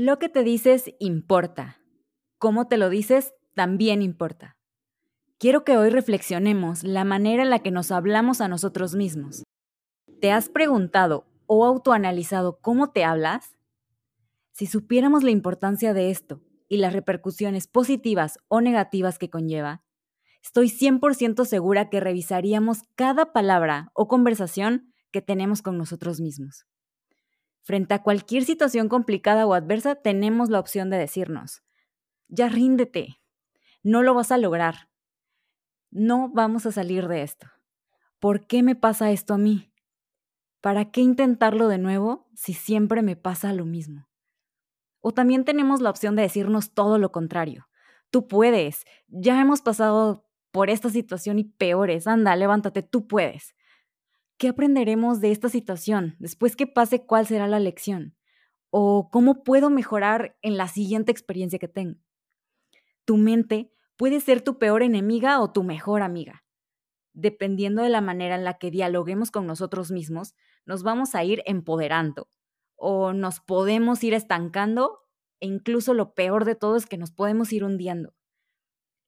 Lo que te dices importa. Cómo te lo dices también importa. Quiero que hoy reflexionemos la manera en la que nos hablamos a nosotros mismos. ¿Te has preguntado o autoanalizado cómo te hablas? Si supiéramos la importancia de esto y las repercusiones positivas o negativas que conlleva, estoy 100% segura que revisaríamos cada palabra o conversación que tenemos con nosotros mismos. Frente a cualquier situación complicada o adversa, tenemos la opción de decirnos, ya ríndete, no lo vas a lograr, no vamos a salir de esto. ¿Por qué me pasa esto a mí? ¿Para qué intentarlo de nuevo si siempre me pasa lo mismo? O también tenemos la opción de decirnos todo lo contrario. Tú puedes, ya hemos pasado por esta situación y peores, anda, levántate, tú puedes. ¿Qué aprenderemos de esta situación? Después que pase, ¿cuál será la lección? ¿O cómo puedo mejorar en la siguiente experiencia que tenga? Tu mente puede ser tu peor enemiga o tu mejor amiga. Dependiendo de la manera en la que dialoguemos con nosotros mismos, nos vamos a ir empoderando o nos podemos ir estancando e incluso lo peor de todo es que nos podemos ir hundiendo.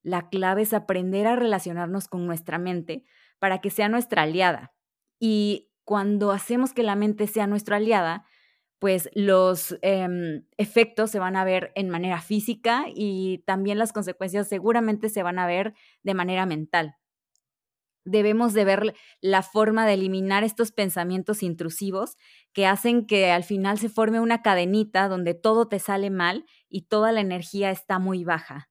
La clave es aprender a relacionarnos con nuestra mente para que sea nuestra aliada, y cuando hacemos que la mente sea nuestra aliada, pues los em, efectos se van a ver en manera física y también las consecuencias seguramente se van a ver de manera mental. Debemos de ver la forma de eliminar estos pensamientos intrusivos que hacen que al final se forme una cadenita donde todo te sale mal y toda la energía está muy baja.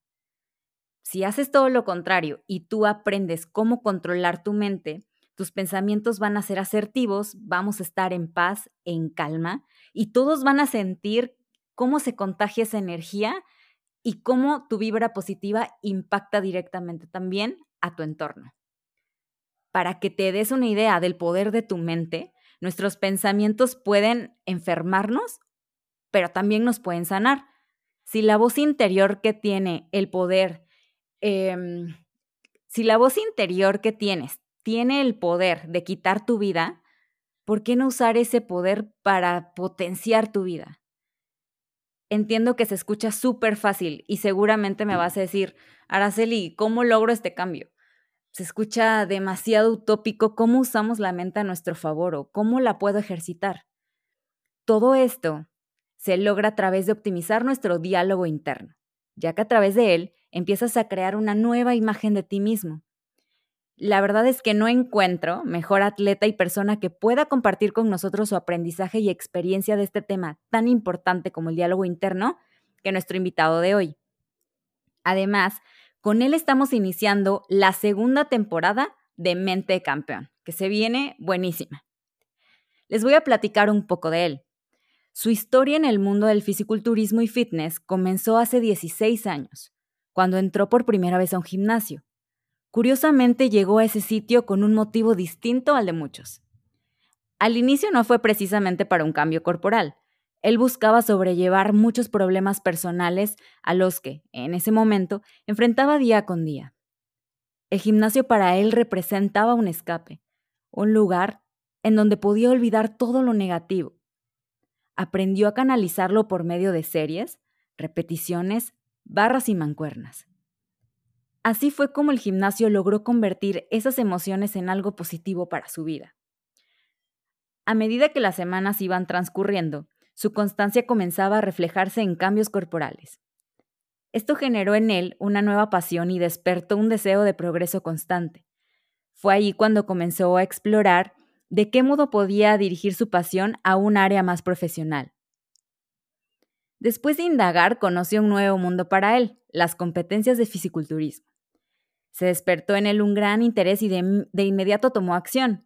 Si haces todo lo contrario y tú aprendes cómo controlar tu mente, tus pensamientos van a ser asertivos, vamos a estar en paz, en calma, y todos van a sentir cómo se contagia esa energía y cómo tu vibra positiva impacta directamente también a tu entorno. Para que te des una idea del poder de tu mente, nuestros pensamientos pueden enfermarnos, pero también nos pueden sanar. Si la voz interior que tiene el poder, em, si la voz interior que tienes tiene el poder de quitar tu vida, ¿por qué no usar ese poder para potenciar tu vida? Entiendo que se escucha súper fácil y seguramente me vas a decir, Araceli, ¿cómo logro este cambio? Se escucha demasiado utópico cómo usamos la mente a nuestro favor o cómo la puedo ejercitar. Todo esto se logra a través de optimizar nuestro diálogo interno, ya que a través de él empiezas a crear una nueva imagen de ti mismo la verdad es que no encuentro mejor atleta y persona que pueda compartir con nosotros su aprendizaje y experiencia de este tema tan importante como el diálogo interno que nuestro invitado de hoy. Además, con él estamos iniciando la segunda temporada de Mente de Campeón, que se viene buenísima. Les voy a platicar un poco de él. Su historia en el mundo del fisiculturismo y fitness comenzó hace 16 años, cuando entró por primera vez a un gimnasio. Curiosamente llegó a ese sitio con un motivo distinto al de muchos. Al inicio no fue precisamente para un cambio corporal. Él buscaba sobrellevar muchos problemas personales a los que, en ese momento, enfrentaba día con día. El gimnasio para él representaba un escape, un lugar en donde podía olvidar todo lo negativo. Aprendió a canalizarlo por medio de series, repeticiones, barras y mancuernas. Así fue como el gimnasio logró convertir esas emociones en algo positivo para su vida. A medida que las semanas iban transcurriendo, su constancia comenzaba a reflejarse en cambios corporales. Esto generó en él una nueva pasión y despertó un deseo de progreso constante. Fue ahí cuando comenzó a explorar de qué modo podía dirigir su pasión a un área más profesional. Después de indagar, conoció un nuevo mundo para él, las competencias de fisiculturismo. Se despertó en él un gran interés y de, inmediato tomó acción.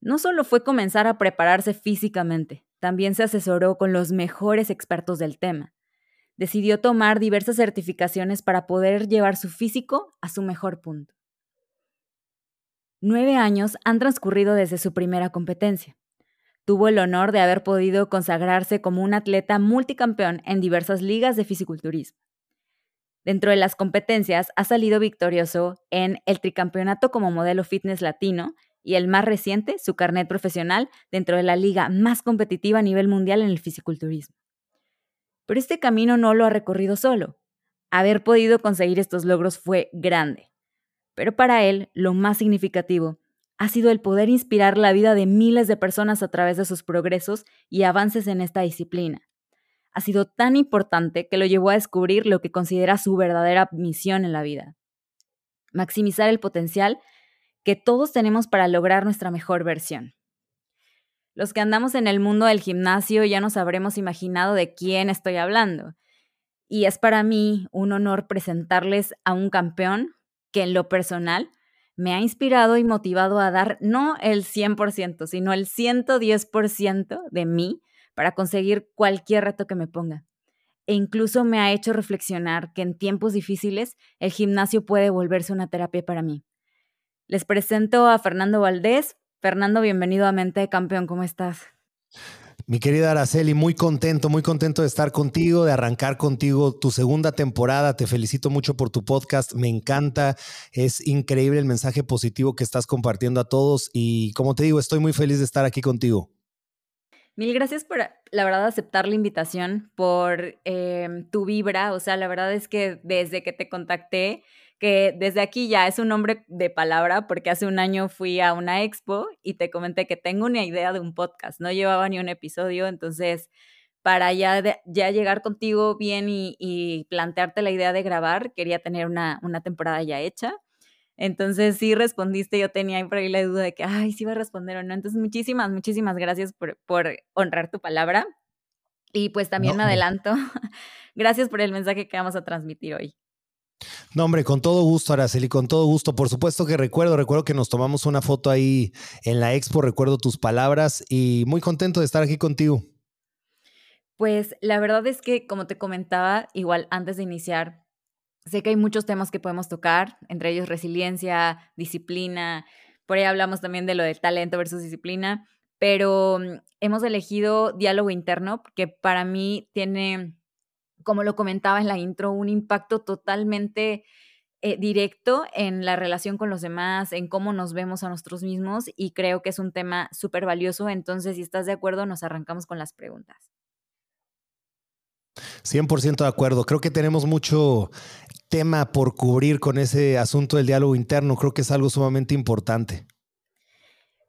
No solo fue comenzar a prepararse físicamente, también se asesoró con los mejores expertos del tema. Decidió tomar diversas certificaciones para poder llevar su físico a su mejor punto. Nueve años han transcurrido desde su primera competencia. Tuvo el honor de haber podido consagrarse como un atleta multicampeón en diversas ligas de fisiculturismo. Dentro de las competencias ha salido victorioso en el tricampeonato como modelo fitness latino y el más reciente, su carnet profesional dentro de la liga más competitiva a nivel mundial en el fisiculturismo. Pero este camino no lo ha recorrido solo. Haber podido conseguir estos logros fue grande. Pero para él, lo más significativo ha sido el poder inspirar la vida de miles de personas a través de sus progresos y avances en esta disciplina. Ha sido tan importante que lo llevó a descubrir lo que considera su verdadera misión en la vida. Maximizar el potencial que todos tenemos para lograr nuestra mejor versión. Los que andamos en el mundo del gimnasio ya nos habremos imaginado de quién estoy hablando. Y es para mí un honor presentarles a un campeón que en lo personal me ha inspirado y motivado a dar no el 100%, sino el 110% de mí para conseguir cualquier reto que me ponga. E incluso me ha hecho reflexionar que en tiempos difíciles el gimnasio puede volverse una terapia para mí. Les presento a Fernando Valdés. Fernando, bienvenido a Mente Campeón, ¿cómo estás? Mi querida Araceli, muy contento, muy contento de estar contigo, de arrancar contigo tu segunda temporada. Te felicito mucho por tu podcast, me encanta, es increíble el mensaje positivo que estás compartiendo a todos y como te digo, estoy muy feliz de estar aquí contigo. Mil gracias por, la verdad, aceptar la invitación, por eh, tu vibra. O sea, la verdad es que desde que te contacté, que desde aquí ya es un nombre de palabra porque hace un año fui a una expo y te comenté que tengo una idea de un podcast, no llevaba ni un episodio, entonces para ya, ya llegar contigo bien y, plantearte la idea de grabar, quería tener una, una temporada ya hecha. Entonces sí respondiste, yo tenía por ahí la duda de que, ay, sí va a responder o no. Entonces muchísimas, muchísimas gracias por, por honrar tu palabra. Y pues también me adelanto. gracias por el mensaje que vamos a transmitir hoy. No, hombre, con todo gusto, Araceli, con todo gusto. Por supuesto que recuerdo, recuerdo que nos tomamos una foto ahí en la expo, recuerdo tus palabras y muy contento de estar aquí contigo. Pues la verdad es que, como te comentaba, igual antes de iniciar, sé que hay muchos temas que podemos tocar, entre ellos resiliencia, disciplina, por ahí hablamos también de lo del talento versus disciplina, pero mm, hemos elegido diálogo interno, que para mí tiene como lo comentaba en la intro, un impacto totalmente eh, directo en la relación con los demás, en cómo nos vemos a nosotros mismos y creo que es un tema súper valioso. Entonces, si estás de acuerdo, nos arrancamos con las preguntas. 100% de acuerdo. Creo que tenemos mucho tema por cubrir con ese asunto del diálogo interno. Creo que es algo sumamente importante.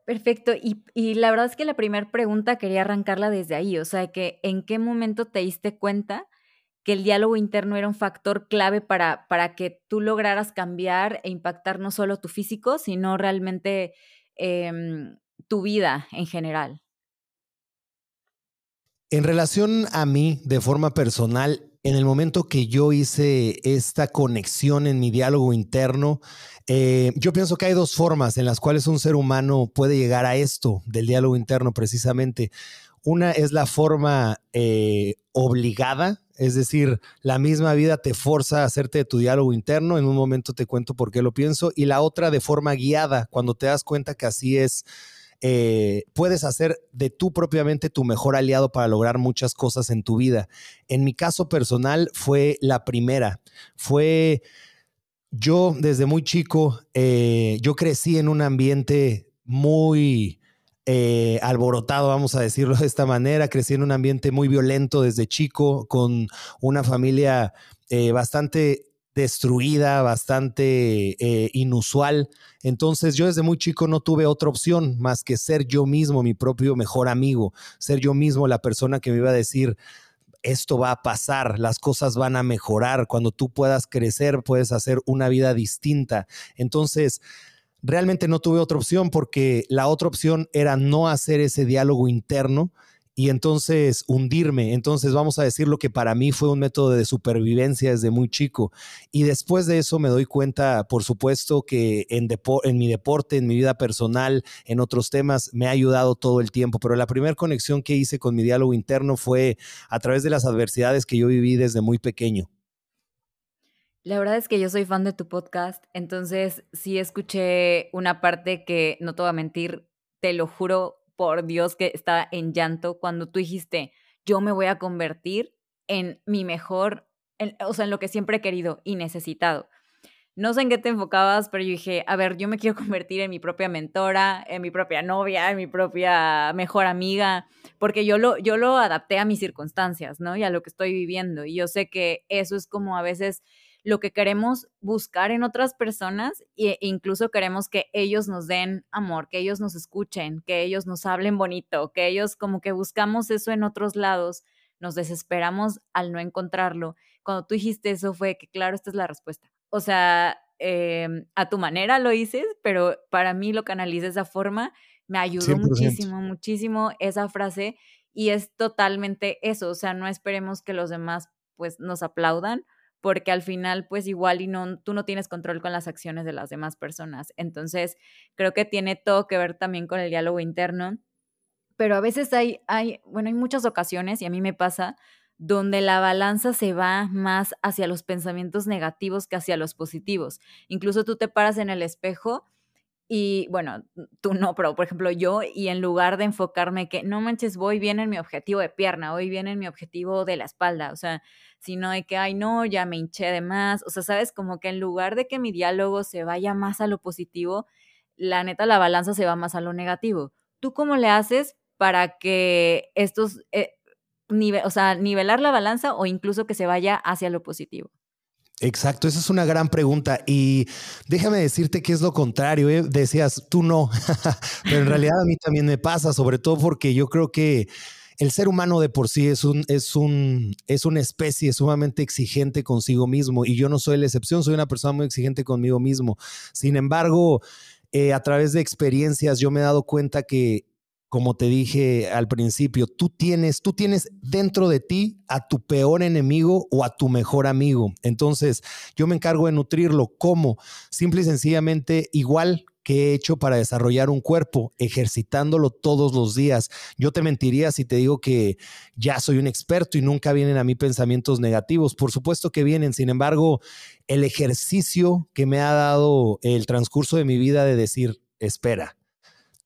Perfecto. Y, y la verdad es que la primera pregunta quería arrancarla desde ahí. O sea, que en qué momento te diste cuenta que el diálogo interno era un factor clave para, para que tú lograras cambiar e impactar no solo tu físico, sino realmente em, tu vida en general. En relación a mí, de forma personal, en el momento que yo hice esta conexión en mi diálogo interno, eh, yo pienso que hay dos formas en las cuales un ser humano puede llegar a esto del diálogo interno precisamente. Una es la forma eh, obligada, es decir, la misma vida te forza a hacerte tu diálogo interno, en un momento te cuento por qué lo pienso, y la otra de forma guiada, cuando te das cuenta que así es, eh, puedes hacer de tú propiamente tu mejor aliado para lograr muchas cosas en tu vida. En mi caso personal fue la primera, fue yo desde muy chico, eh, yo crecí en un ambiente muy eh, alborotado, vamos a decirlo de esta manera. Crecí en un ambiente muy violento desde chico, con una familia eh, bastante destruida, bastante eh, inusual. Entonces yo desde muy chico no tuve otra opción más que ser yo mismo, mi propio mejor amigo, ser yo mismo la persona que me iba a decir, esto va a pasar, las cosas van a mejorar, cuando tú puedas crecer, puedes hacer una vida distinta. Entonces, realmente no tuve otra opción porque la otra opción era no hacer ese diálogo interno y entonces hundirme. Entonces vamos a decir lo que para mí fue un método de supervivencia desde muy chico. Y después de eso me doy cuenta, por supuesto, que en, mi deporte, en mi vida personal, en otros temas, me ha ayudado todo el tiempo. Pero la primera conexión que hice con mi diálogo interno fue a través de las adversidades que yo viví desde muy pequeño. La verdad es que yo soy fan de tu podcast, entonces sí escuché una parte que, no te voy a mentir, te lo juro por Dios que estaba en llanto cuando tú dijiste, yo me voy a convertir en mi mejor, o sea, en lo que siempre he querido y necesitado. No sé en qué te enfocabas, pero yo dije, a ver, yo me quiero convertir en mi propia mentora, en mi propia novia, en mi propia mejor amiga, porque yo lo, yo lo adapté a mis circunstancias, ¿no? Y a lo que estoy viviendo. Y yo sé que eso es como a veces lo que queremos buscar en otras personas e incluso queremos que ellos nos den amor, que ellos nos escuchen, que ellos nos hablen bonito, que ellos como que buscamos eso en otros lados, nos desesperamos al no encontrarlo. Cuando tú dijiste eso fue que claro, esta es la respuesta. O sea, em, a tu manera lo hice, pero para mí lo canalicé de esa forma, me ayudó muchísimo, muchísimo esa frase y es totalmente eso, o sea, no esperemos que los demás pues nos aplaudan porque al final, pues igual y no, tú no tienes control con las acciones de las demás personas. Entonces, creo que tiene todo que ver también con el diálogo interno, pero a veces hay, hay, bueno, hay muchas ocasiones, y a mí me pasa, donde la balanza se va más hacia los pensamientos negativos que hacia los positivos. Incluso tú te paras en el espejo y bueno, tú no, pero por ejemplo yo, y en lugar de enfocarme que no manches, voy bien en mi objetivo de pierna, voy bien en mi objetivo de la espalda, o sea, sino de que, ay, no, ya me hinché de más, o sea, sabes, como que en lugar de que mi diálogo se vaya más a lo positivo, la neta, la balanza se va más a lo negativo. ¿Tú cómo le haces para que estos, eh, o sea, nivelar la balanza o incluso que se vaya hacia lo positivo? Exacto, esa es una gran pregunta y déjame decirte que es lo contrario, ¿eh? decías tú no, pero en realidad a mí también me pasa, sobre todo porque yo creo que el ser humano de por sí es, un, es, un, es una especie sumamente exigente consigo mismo y yo no soy la excepción, soy una persona muy exigente conmigo mismo. Sin embargo, eh, a través de experiencias yo me he dado cuenta que como te dije al principio, tú tienes, tú tienes dentro de ti a tu peor enemigo o a tu mejor amigo. Entonces, yo me encargo de nutrirlo. ¿Cómo? Simple y sencillamente, igual que he hecho para desarrollar un cuerpo, ejercitándolo todos los días. Yo te mentiría si te digo que ya soy un experto y nunca vienen a mí pensamientos negativos. Por supuesto que vienen, sin embargo, el ejercicio que me ha dado el transcurso de mi vida de decir, espera,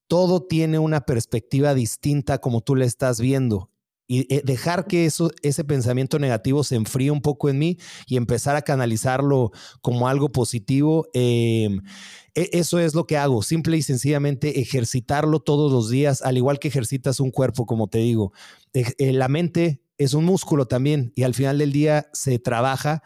todo tiene una perspectiva distinta como tú le estás viendo. Y eh, dejar que eso, ese pensamiento negativo se enfríe un poco en mí y empezar a canalizarlo como algo positivo, em, e, eso es lo que hago, simple y sencillamente ejercitarlo todos los días, al igual que ejercitas un cuerpo, como te digo. Eh, la mente es un músculo también y al final del día se trabaja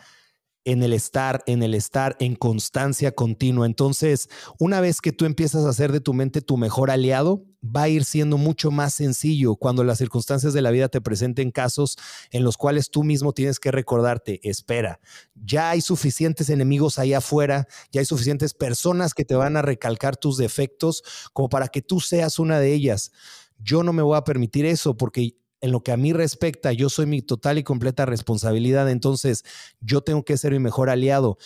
en el estar, en el estar, en constancia continua. Entonces, una vez que tú empiezas a hacer de tu mente tu mejor aliado, va a ir siendo mucho más sencillo cuando las circunstancias de la vida te presenten casos en los cuales tú mismo tienes que recordarte, espera, ya hay suficientes enemigos allá afuera, ya hay suficientes personas que te van a recalcar tus defectos como para que tú seas una de ellas. Yo no me voy a permitir eso porque en lo que a mí respecta, yo soy mi total y completa responsabilidad, entonces yo tengo que ser mi mejor aliado.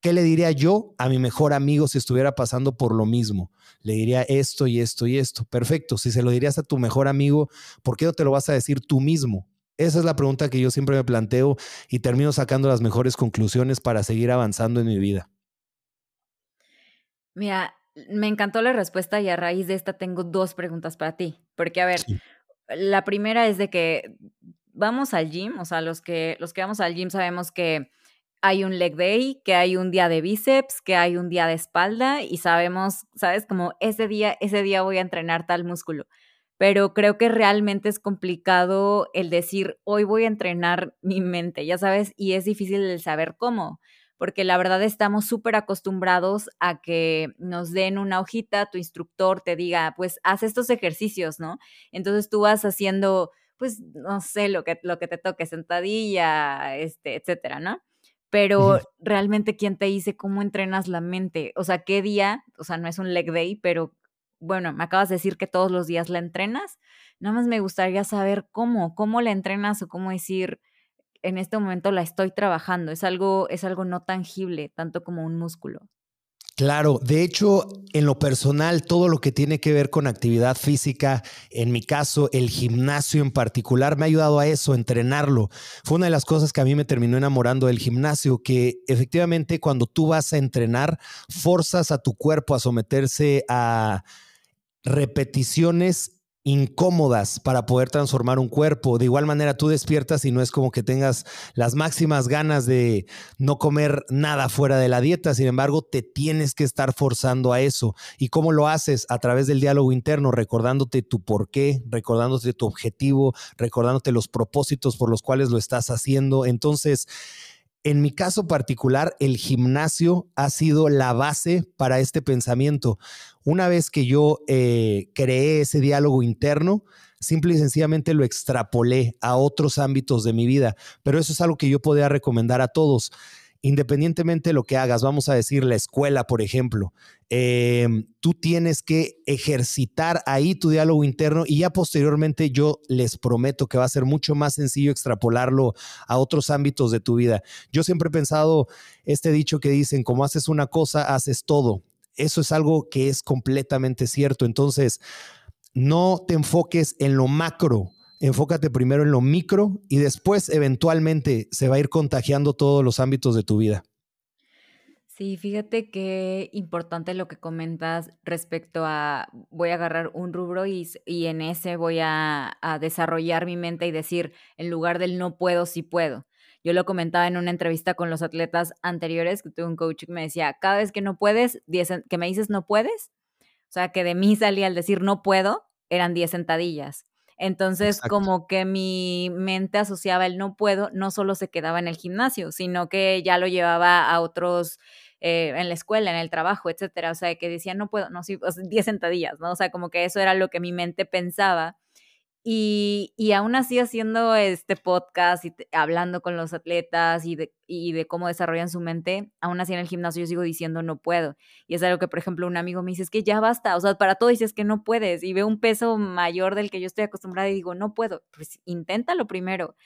¿Qué le diría yo a mi mejor amigo si estuviera pasando por lo mismo? Le diría esto y esto y esto. Perfecto. Si se lo dirías a tu mejor amigo, ¿por qué no te lo vas a decir tú mismo? Esa es la pregunta que yo siempre me planteo y termino sacando las mejores conclusiones para seguir avanzando en mi vida. Mira, me encantó la respuesta y a raíz de esta tengo dos preguntas para ti. Porque, a ver, la primera es de que vamos al gym, o sea, los que, los que vamos al gym sabemos que hay un leg day, que hay un día de bíceps, que hay un día de espalda y sabemos, sabes, como ese día, ese día voy a entrenar tal músculo. Pero creo que realmente es complicado el decir, hoy voy a entrenar mi mente, ya sabes, y es difícil el saber cómo porque la verdad estamos súper acostumbrados a que nos den una hojita, tu instructor te diga, pues haz estos ejercicios, ¿no? Entonces tú vas haciendo pues, no sé, lo que, lo que te toque, sentadilla, este, etcétera, ¿no? Pero realmente, ¿quién te dice cómo entrenas la mente? O sea, ¿qué día? O sea, no es un leg day, pero bueno, me acabas de decir que todos los días la entrenas. Nada más me gustaría saber cómo, cómo la entrenas o cómo decir, en este momento la estoy trabajando. Es algo, es algo no tangible, tanto como un músculo. Claro, de hecho, en lo personal, todo lo que tiene que ver con actividad física, en mi caso, el gimnasio en particular, me ha ayudado a eso, entrenarlo. Fue una de las cosas que a mí me terminó enamorando del gimnasio, que efectivamente cuando tú vas a entrenar, forzas a tu cuerpo a someterse a repeticiones incómodas para poder transformar un cuerpo. De igual manera, tú despiertas y no es como que tengas las máximas ganas de no comer nada fuera de la dieta. Sin embargo, te tienes que estar forzando a eso. ¿Y cómo lo haces? A través del diálogo interno, recordándote tu por qué, recordándote tu objetivo, recordándote los propósitos por los cuales lo estás haciendo. Entonces, en mi caso particular, el gimnasio ha sido la base para este pensamiento. Una vez que yo eh, creé ese diálogo interno, simple y sencillamente lo extrapolé a otros ámbitos de mi vida. Pero eso es algo que yo podría recomendar a todos independientemente de lo que hagas, vamos a decir la escuela, por ejemplo, em, tú tienes que ejercitar ahí tu diálogo interno y ya posteriormente yo les prometo que va a ser mucho más sencillo extrapolarlo a otros ámbitos de tu vida. Yo siempre he pensado este dicho que dicen, como haces una cosa, haces todo. Eso es algo que es completamente cierto. Entonces, no te enfoques en lo macro, enfócate primero en lo micro y después eventualmente se va a ir contagiando todos los ámbitos de tu vida. Sí, fíjate qué importante lo que comentas respecto a voy a agarrar un rubro y, y en ese voy a, a, desarrollar mi mente y decir, en lugar del no puedo, sí puedo. Yo lo comentaba en una entrevista con los atletas anteriores, que tuve un coach que me decía, cada vez que no puedes, que me dices no puedes, o sea, que de mí salía al decir no puedo, eran 10 sentadillas. Entonces, como que mi mente asociaba el no puedo, no solo se quedaba en el gimnasio, sino que ya lo llevaba a otros, eh, en la escuela, en el trabajo, etcétera. O sea, que decía, no puedo, no, sí, 10 sentadillas, ¿no? O sea, como que eso era lo que mi mente pensaba y, y, aún así haciendo este podcast y hablando con los atletas y de, y de cómo desarrollan su mente, aún así en el gimnasio yo sigo diciendo no puedo. Y es algo que, por ejemplo, un amigo me dice, es que ya basta, o sea, para todo dices que no puedes y veo un peso mayor del que yo estoy acostumbrada y digo, no puedo, pues inténtalo primero.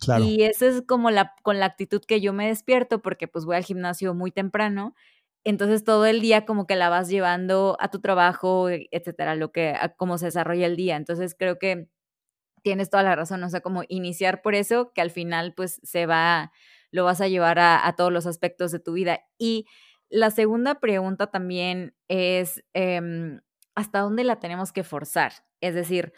Claro. Y esa es como la, con la actitud que yo me despierto porque pues voy al gimnasio muy temprano. Entonces todo el día como que la vas llevando a tu trabajo, etcétera, lo que, a cómo se desarrolla el día. Entonces creo que tienes toda la razón, o sea, como iniciar por eso, que al final pues se va, lo vas a llevar a, todos los aspectos de tu vida. Y la segunda pregunta también es, em, ¿hasta dónde la tenemos que forzar? Es decir,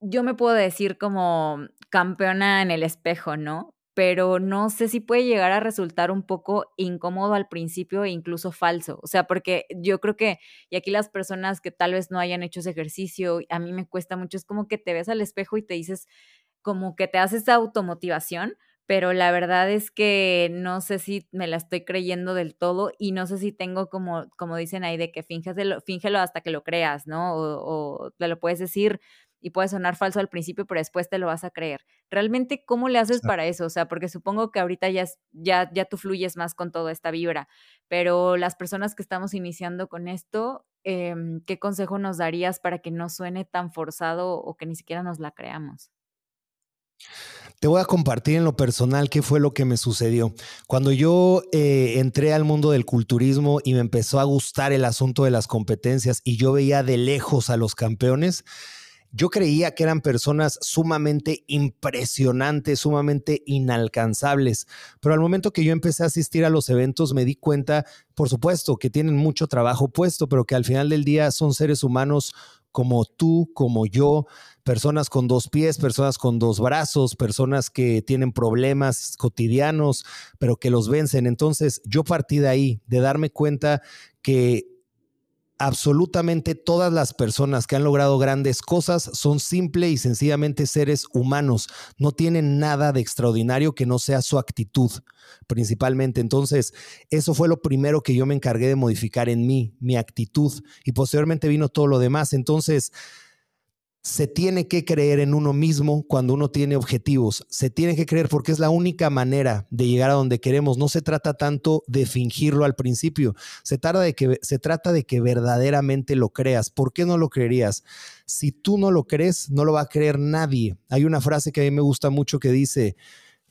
yo me puedo decir como campeona en el espejo, ¿no? Pero no sé si puede llegar a resultar un poco incómodo al principio e incluso falso. O sea, porque yo creo que, y aquí las personas que tal vez no hayan hecho ese ejercicio, a mí me cuesta mucho, es como que te ves al espejo y te dices, como que te haces automotivación, pero la verdad es que no sé si me la estoy creyendo del todo y no sé si tengo como, como dicen ahí, de que fíngelo, fíngelo hasta que lo creas, ¿no? O, o te lo puedes decir y puede sonar falso al principio, pero después te lo vas a creer. Realmente, ¿cómo le haces para eso? O sea, porque supongo que ahorita ya, ya, ya tú fluyes más con toda esta vibra, pero las personas que estamos iniciando con esto, em, ¿qué consejo nos darías para que no suene tan forzado o que ni siquiera nos la creamos? Te voy a compartir en lo personal qué fue lo que me sucedió. Cuando yo eh, entré al mundo del culturismo y me empezó a gustar el asunto de las competencias y yo veía de lejos a los campeones, yo creía que eran personas sumamente impresionantes, sumamente inalcanzables, pero al momento que yo empecé a asistir a los eventos me di cuenta, por supuesto, que tienen mucho trabajo puesto, pero que al final del día son seres humanos como tú, como yo, personas con dos pies, personas con dos brazos, personas que tienen problemas cotidianos, pero que los vencen. Entonces yo partí de ahí, de darme cuenta que absolutamente todas las personas que han logrado grandes cosas son simple y sencillamente seres humanos. No tienen nada de extraordinario que no sea su actitud, principalmente. Entonces, eso fue lo primero que yo me encargué de modificar en mí, mi actitud. Y posteriormente vino todo lo demás. Entonces, se tiene que creer en uno mismo cuando uno tiene objetivos. Se tiene que creer porque es la única manera de llegar a donde queremos. No se trata tanto de fingirlo al principio. Se trata de que, se trata de que verdaderamente lo creas. ¿Por qué no lo creerías? Si tú no lo crees, no lo va a creer nadie. Hay una frase que a mí me gusta mucho que dice,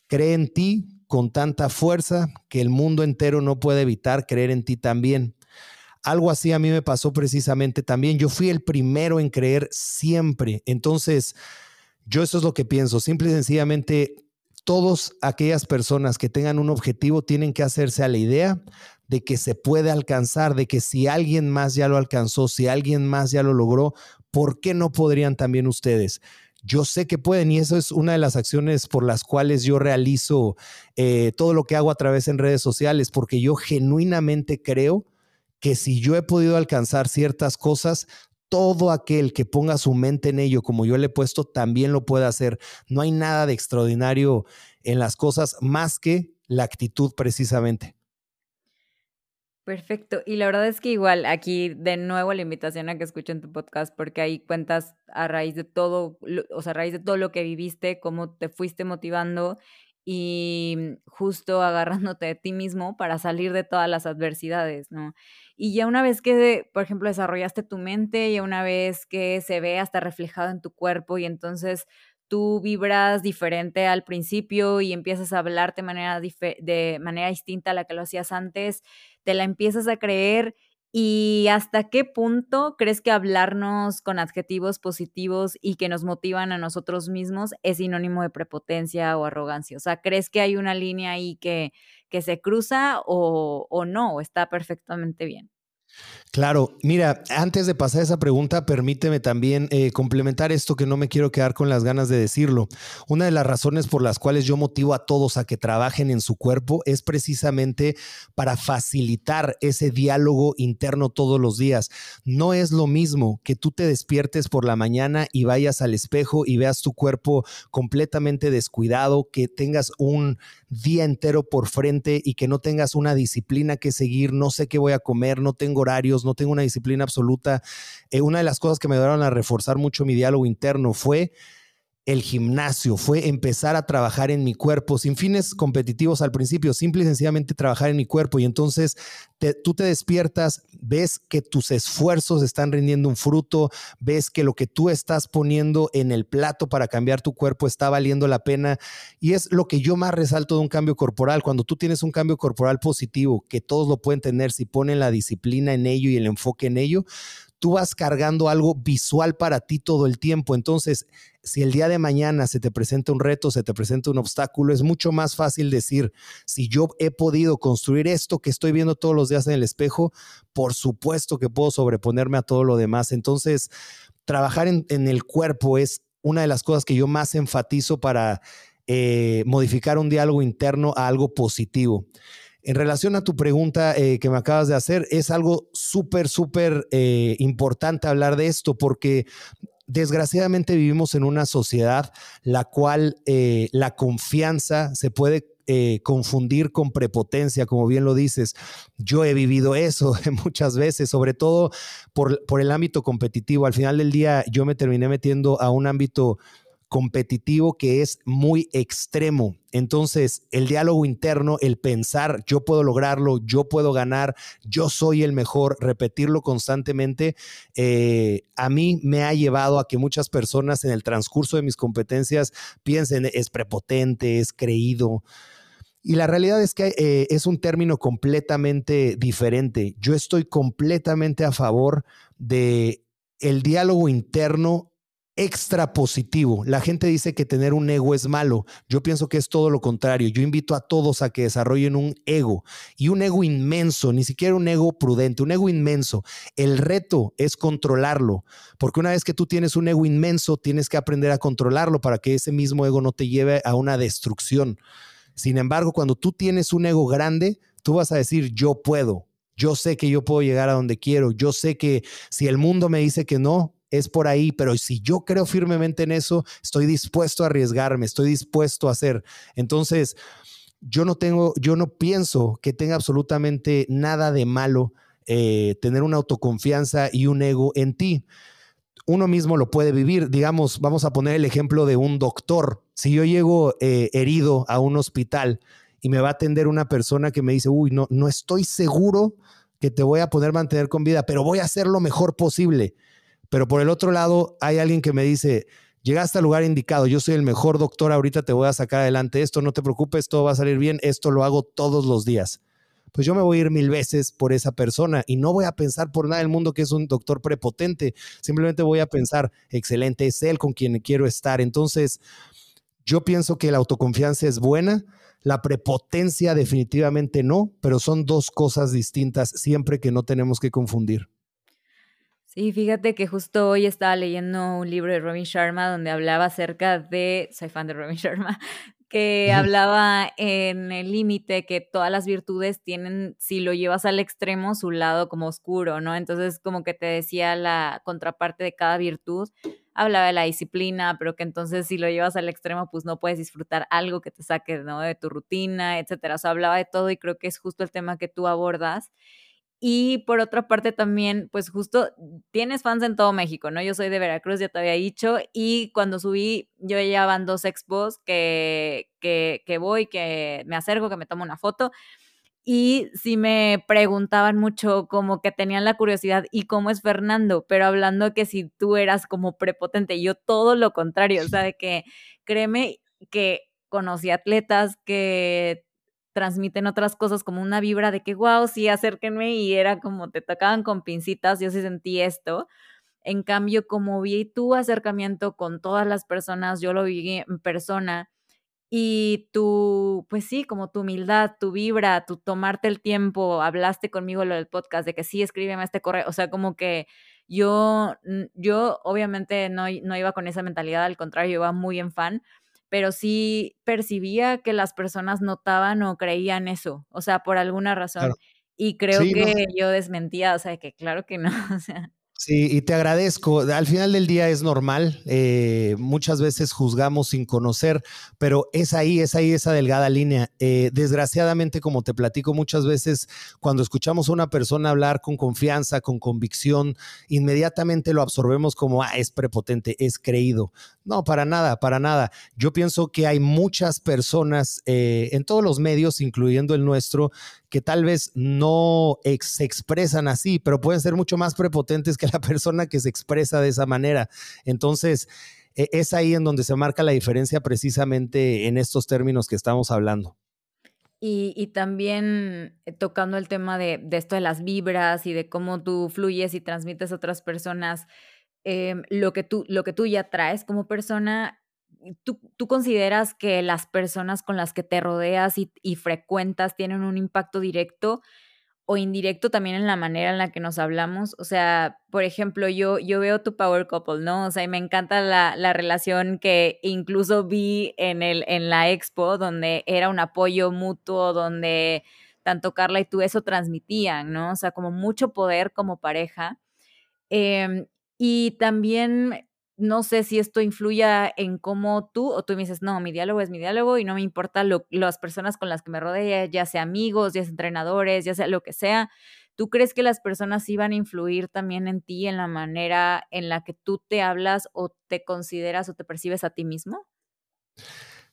cree en ti con tanta fuerza que el mundo entero no puede evitar creer en ti también. Algo así a mí me pasó precisamente también. Yo fui el primero en creer siempre. Entonces, yo eso es lo que pienso. Simple y sencillamente, todas aquellas personas que tengan un objetivo tienen que hacerse a la idea de que se puede alcanzar, de que si alguien más ya lo alcanzó, si alguien más ya lo logró, ¿por qué no podrían también ustedes? Yo sé que pueden y eso es una de las acciones por las cuales yo realizo eh, todo lo que hago a través en redes sociales, porque yo genuinamente creo que si yo he podido alcanzar ciertas cosas, todo aquel que ponga su mente en ello, como yo le he puesto, también lo puede hacer. No hay nada de extraordinario en las cosas más que la actitud precisamente. Perfecto. Y la verdad es que igual aquí de nuevo la invitación a que escuchen tu podcast porque ahí cuentas a raíz de todo, o sea, a raíz de todo lo que viviste, cómo te fuiste motivando y justo agarrándote de ti mismo para salir de todas las adversidades, ¿no? Y ya una vez que, por ejemplo, desarrollaste tu mente, ya una vez que se ve hasta reflejado en tu cuerpo y entonces tú vibras diferente al principio y empiezas a hablarte de manera, de manera distinta a la que lo hacías antes, te la empiezas a creer ¿Y hasta qué punto crees que hablarnos con adjetivos positivos y que nos motivan a nosotros mismos es sinónimo de prepotencia o arrogancia? O sea, ¿crees que hay una línea ahí que, que se cruza o, o no? ¿O está perfectamente bien? Claro, mira, antes de pasar esa pregunta, permíteme también eh, complementar esto que no me quiero quedar con las ganas de decirlo. Una de las razones por las cuales yo motivo a todos a que trabajen en su cuerpo es precisamente para facilitar ese diálogo interno todos los días. No es lo mismo que tú te despiertes por la mañana y vayas al espejo y veas tu cuerpo completamente descuidado, que tengas un día entero por frente y que no tengas una disciplina que seguir, no sé qué voy a comer, no tengo horarios, no tengo una disciplina absoluta. Eh, una de las cosas que me ayudaron a reforzar mucho mi diálogo interno fue el gimnasio, fue empezar a trabajar en mi cuerpo sin fines competitivos al principio, simple y sencillamente trabajar en mi cuerpo. Y entonces tú te despiertas, ves que tus esfuerzos están rindiendo un fruto, ves que lo que tú estás poniendo en el plato para cambiar tu cuerpo está valiendo la pena. Y es lo que yo más resalto de un cambio corporal. Cuando tú tienes un cambio corporal positivo, que todos lo pueden tener si ponen la disciplina en ello y el enfoque en ello, tú vas cargando algo visual para ti todo el tiempo. Entonces, si el día de mañana se te presenta un reto, se te presenta un obstáculo, es mucho más fácil decir, si yo he podido construir esto que estoy viendo todos los días en el espejo, por supuesto que puedo sobreponerme a todo lo demás. Entonces, trabajar en, el cuerpo es una de las cosas que yo más enfatizo para eh, modificar un diálogo interno a algo positivo. En relación a tu pregunta eh, que me acabas de hacer, es algo súper, súper eh, importante hablar de esto porque desgraciadamente vivimos en una sociedad la cual eh, la confianza se puede confundir con prepotencia, como bien lo dices. Yo he vivido eso muchas veces, sobre todo por, por el ámbito competitivo. Al final del día yo me terminé metiendo a un ámbito competitivo que es muy extremo. Entonces, el diálogo interno, el pensar, yo puedo lograrlo, yo puedo ganar, yo soy el mejor, repetirlo constantemente, eh, a mí me ha llevado a que muchas personas en el transcurso de mis competencias piensen, es prepotente, es creído. Y la realidad es que eh, es un término completamente diferente. Yo estoy completamente a favor de el diálogo interno extra positivo. La gente dice que tener un ego es malo. Yo pienso que es todo lo contrario. Yo invito a todos a que desarrollen un ego y un ego inmenso, ni siquiera un ego prudente, un ego inmenso. El reto es controlarlo, porque una vez que tú tienes un ego inmenso, tienes que aprender a controlarlo para que ese mismo ego no te lleve a una destrucción. Sin embargo, cuando tú tienes un ego grande, tú vas a decir, yo puedo. Yo sé que yo puedo llegar a donde quiero. Yo sé que si el mundo me dice que no, es por ahí, pero si yo creo firmemente en eso, estoy dispuesto a arriesgarme, estoy dispuesto a hacer. Entonces, yo no tengo, yo no pienso que tenga absolutamente nada de malo eh, tener una autoconfianza y un ego en ti. uno mismo lo puede vivir. Digamos, vamos a poner el ejemplo de un doctor. Si yo llego eh, herido a un hospital y me va a atender una persona que me dice, uy, no, no estoy seguro que te voy a poder mantener con vida, pero voy a hacer lo mejor posible. Pero por el otro lado, hay alguien que me dice, llegaste al lugar indicado, yo soy el mejor doctor, ahorita te voy a sacar adelante esto, no te preocupes, todo va a salir bien, esto lo hago todos los días. Pues yo me voy a ir mil veces por esa persona y no voy a pensar por nada del mundo que es un doctor prepotente, simplemente voy a pensar, excelente, es él con quien quiero estar. Entonces, yo pienso que la autoconfianza es buena, la prepotencia definitivamente no, pero son dos cosas distintas siempre que no tenemos que confundir. Sí, fíjate que justo hoy estaba leyendo un libro de Robin Sharma donde hablaba acerca de, soy fan de Robin Sharma, que hablaba en el límite que todas las virtudes tienen, si lo llevas al extremo, su lado como oscuro, ¿no? Entonces como que te decía la contraparte de cada virtud, hablaba de la disciplina, pero que entonces si lo llevas al extremo, pues no puedes disfrutar algo que te saque, ¿no? De tu rutina, etcétera. O sea, hablaba de todo y creo que es justo el tema que tú abordas. Y por otra parte también, pues justo tienes fans en todo México, ¿no? Yo soy de Veracruz, ya te había dicho, y cuando subí, yo ya van dos expos que, que, que voy, que me acerco, que me tomo una foto, y sí me preguntaban mucho como que tenían la curiosidad y cómo es Fernando, pero hablando que si tú eras como prepotente, yo todo lo contrario, o sea, de que créeme que conocí atletas que transmiten otras cosas como una vibra de que, wow, sí, acérquenme y era como te tocaban con pincitas, yo sí sentí esto. En cambio, como vi tu acercamiento con todas las personas, yo lo vi en persona y tu, pues sí, como tu humildad, tu vibra, tu tomarte el tiempo, hablaste conmigo lo del podcast de que sí, escríbeme este correo, o sea, como que yo, yo obviamente no, no iba con esa mentalidad, al contrario, iba muy en fan, pero sí percibía que las personas notaban o creían eso, o sea, por alguna razón. Y creo que yo desmentía, o sea, que claro que no, o sea. Sí, y te agradezco. Al final del día es normal. Eh, muchas veces juzgamos sin conocer, pero es ahí, es ahí esa delgada línea. Eh, desgraciadamente, como te platico muchas veces, cuando escuchamos a una persona hablar con confianza, con convicción, inmediatamente lo absorbemos como, ah, es prepotente, es creído. No, para nada, para nada. Yo pienso que hay muchas personas eh, en todos los medios, incluyendo el nuestro, que tal vez no se expresan así, pero pueden ser mucho más prepotentes que la persona que se expresa de esa manera. Entonces, e, es ahí en donde se marca la diferencia precisamente en estos términos que estamos hablando. Y, también eh, tocando el tema de, esto de las vibras y de cómo tú fluyes y transmites a otras personas em, lo, que tú, lo que tú ya traes como persona, ¿tú, ¿tú, consideras que las personas con las que te rodeas y, y, frecuentas tienen un impacto directo o indirecto también en la manera en la que nos hablamos? O sea, por ejemplo, yo, yo veo tu power couple, ¿no? O sea, y me encanta la, la relación que incluso vi en, el, en la expo, donde era un apoyo mutuo, donde tanto Carla y tú eso transmitían, ¿no? O sea, como mucho poder como pareja. Eh, y también no sé si esto influya en cómo tú o tú me dices, no, mi diálogo es mi diálogo y no me importa lo, las personas con las que me rodea, ya sea amigos, ya sea entrenadores, ya sea lo que sea. ¿Tú crees que las personas iban a influir también en ti, en la manera en la que tú te hablas o te consideras o te percibes a ti mismo?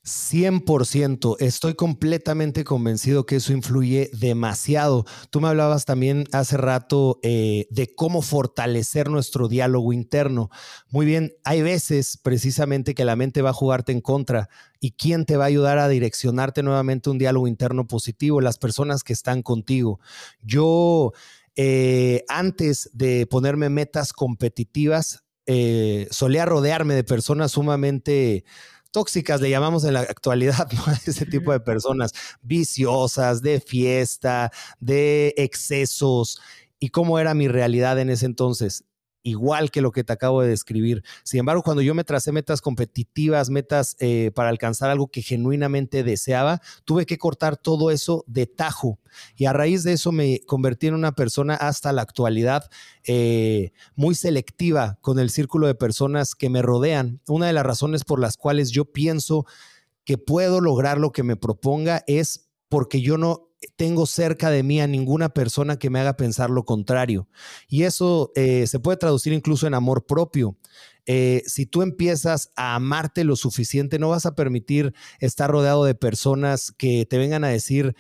100%, estoy completamente convencido que eso influye demasiado. Tú me hablabas también hace rato eh, de cómo fortalecer nuestro diálogo interno. Muy bien, hay veces precisamente que la mente va a jugarte en contra y quién te va a ayudar a direccionarte nuevamente un diálogo interno positivo, las personas que están contigo. Yo, eh, antes de ponerme metas competitivas, eh, solía rodearme de personas sumamente tóxicas, le llamamos en la actualidad, ¿no? Ese tipo de personas viciosas, de fiesta, de excesos. ¿Y cómo era mi realidad en ese entonces? Igual que lo que te acabo de describir. Sin embargo, cuando yo me tracé metas competitivas, metas eh, para alcanzar algo que genuinamente deseaba, tuve que cortar todo eso de tajo. Y a raíz de eso me convertí en una persona hasta la actualidad eh, muy selectiva con el círculo de personas que me rodean. Una de las razones por las cuales yo pienso que puedo lograr lo que me proponga es porque yo no tengo cerca de mí a ninguna persona que me haga pensar lo contrario. Y eso eh, se puede traducir incluso en amor propio. Eh, si tú empiezas a amarte lo suficiente, no vas a permitir estar rodeado de personas que te vengan a decir,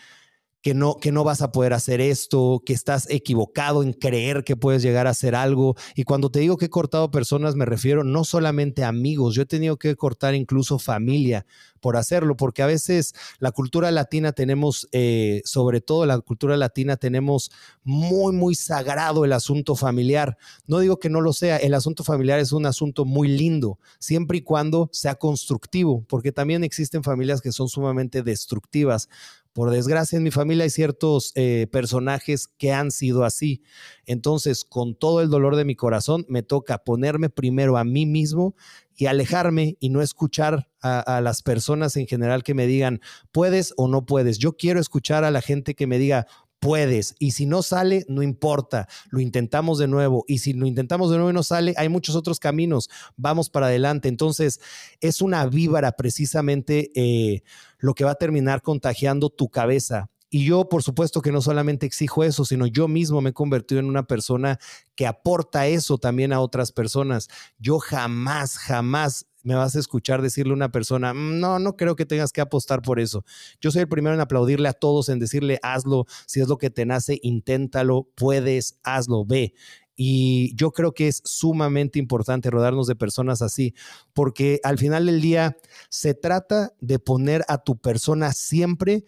que no, que no vas a poder hacer esto, que estás equivocado en creer que puedes llegar a hacer algo. Y cuando te digo que he cortado personas, me refiero no solamente a amigos, yo he tenido que cortar incluso familia por hacerlo, porque a veces la cultura latina tenemos, eh, sobre todo la cultura latina, tenemos muy, muy sagrado el asunto familiar. No digo que no lo sea, el asunto familiar es un asunto muy lindo, siempre y cuando sea constructivo, porque también existen familias que son sumamente destructivas por desgracia, en mi familia hay ciertos eh, personajes que han sido así. Entonces, con todo el dolor de mi corazón, me toca ponerme primero a mí mismo y alejarme y no escuchar a, a, las personas en general que me digan, puedes o no puedes. Yo quiero escuchar a la gente que me diga, puedes. Y si no sale, no importa, lo intentamos de nuevo. Y si lo intentamos de nuevo y no sale, hay muchos otros caminos, vamos para adelante. Entonces, es una víbara precisamente eh, lo que va a terminar contagiando tu cabeza. Y yo, por supuesto que no solamente exijo eso, sino yo mismo me he convertido en una persona que aporta eso también a otras personas. Yo jamás, jamás me vas a escuchar decirle a una persona, mm, no, no creo que tengas que apostar por eso. Yo soy el primero en aplaudirle a todos, en decirle, hazlo, si es lo que te nace, inténtalo, puedes, hazlo, ve. Y yo creo que es sumamente importante rodarnos de personas así, porque al final del día se trata de poner a tu persona siempre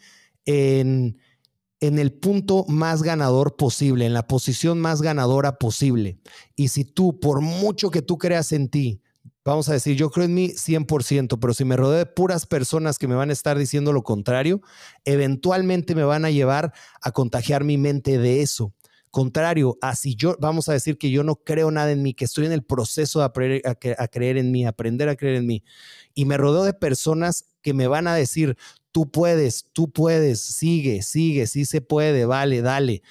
en, el punto más ganador posible, en la posición más ganadora posible. Y si tú, por mucho que tú creas en ti, vamos a decir, yo creo en mí 100%, pero si me rodeo de puras personas que me van a estar diciendo lo contrario, eventualmente me van a llevar a contagiar mi mente de eso. Contrario a si yo, vamos a decir que yo no creo nada en mí, que estoy en el proceso de aprender a creer en mí, aprender a creer en mí, y me rodeo de personas que me van a decir, tú puedes, tú puedes, sigue, sigue, sí se puede, vale, dale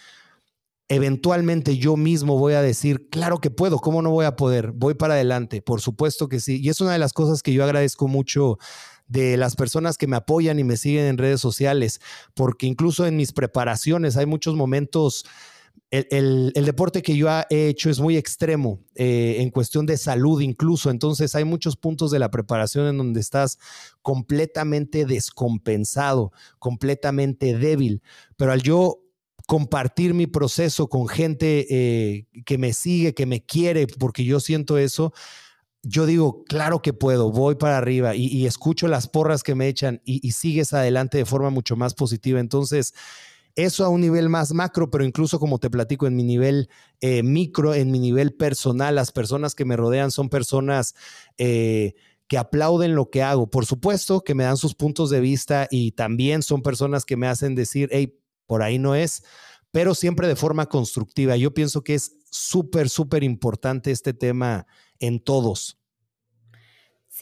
eventualmente yo mismo voy a decir, claro que puedo, ¿cómo no voy a poder? Voy para adelante, por supuesto que sí. Y es una de las cosas que yo agradezco mucho de las personas que me apoyan y me siguen en redes sociales, porque incluso en mis preparaciones hay muchos momentos, el, deporte que yo he hecho es muy extremo eh, en cuestión de salud incluso, entonces hay muchos puntos de la preparación en donde estás completamente descompensado, completamente débil, pero al yo compartir mi proceso con gente eh, que me sigue, que me quiere, porque yo siento eso, yo digo, claro que puedo, voy para arriba y, escucho las porras que me echan y, sigues adelante de forma mucho más positiva. Entonces, eso a un nivel más macro, pero incluso como te platico en mi nivel eh, micro, en mi nivel personal, las personas que me rodean son personas... Eh, que aplauden lo que hago. Por supuesto que me dan sus puntos de vista y también son personas que me hacen decir, hey, por ahí no es, pero siempre de forma constructiva. Yo pienso que es súper, súper importante este tema en todos.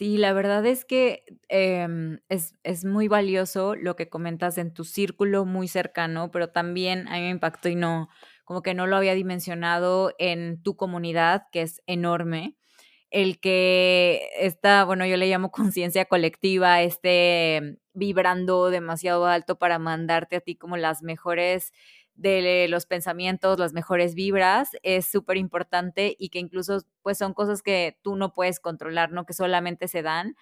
Sí, la verdad es que em, es, es, muy valioso lo que comentas en tu círculo muy cercano, pero también a mí me impactó y no, como que no lo había dimensionado en tu comunidad, que es enorme el que está, bueno, yo le llamo conciencia colectiva, esté vibrando demasiado alto para mandarte a ti como las mejores de los pensamientos, las mejores vibras, es súper importante y que incluso pues son cosas que tú no puedes controlar, ¿no? Que solamente se dan,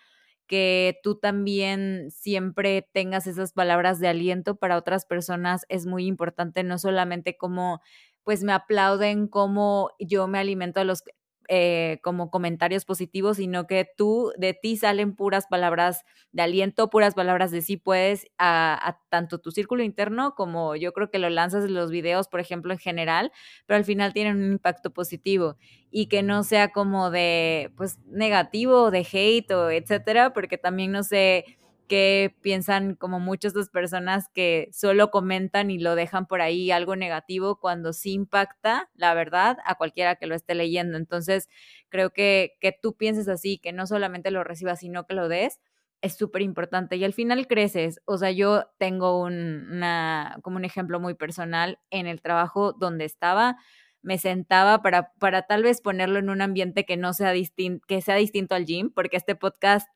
que tú también siempre tengas esas palabras de aliento para otras personas es muy importante, no solamente como pues me aplauden como yo me alimento a los eh, como comentarios positivos, sino que tú, de ti salen puras palabras de aliento, puras palabras de sí puedes a, tanto tu círculo interno como yo creo que lo lanzas en los videos, por ejemplo, en general, pero al final tienen un impacto positivo. Y que no sea como de, pues, negativo, de hate o etcétera, porque también no sé que piensan como muchas las personas que solo comentan y lo dejan por ahí algo negativo cuando sí impacta, la verdad, a cualquiera que lo esté leyendo. Entonces, creo que, que tú pienses así, que no solamente lo recibas, sino que lo des, es súper importante y al final creces. O sea, yo tengo un, una, como un ejemplo muy personal en el trabajo donde estaba me sentaba para, para tal vez ponerlo en un ambiente que no sea distinto, que sea distinto al gym, porque este podcast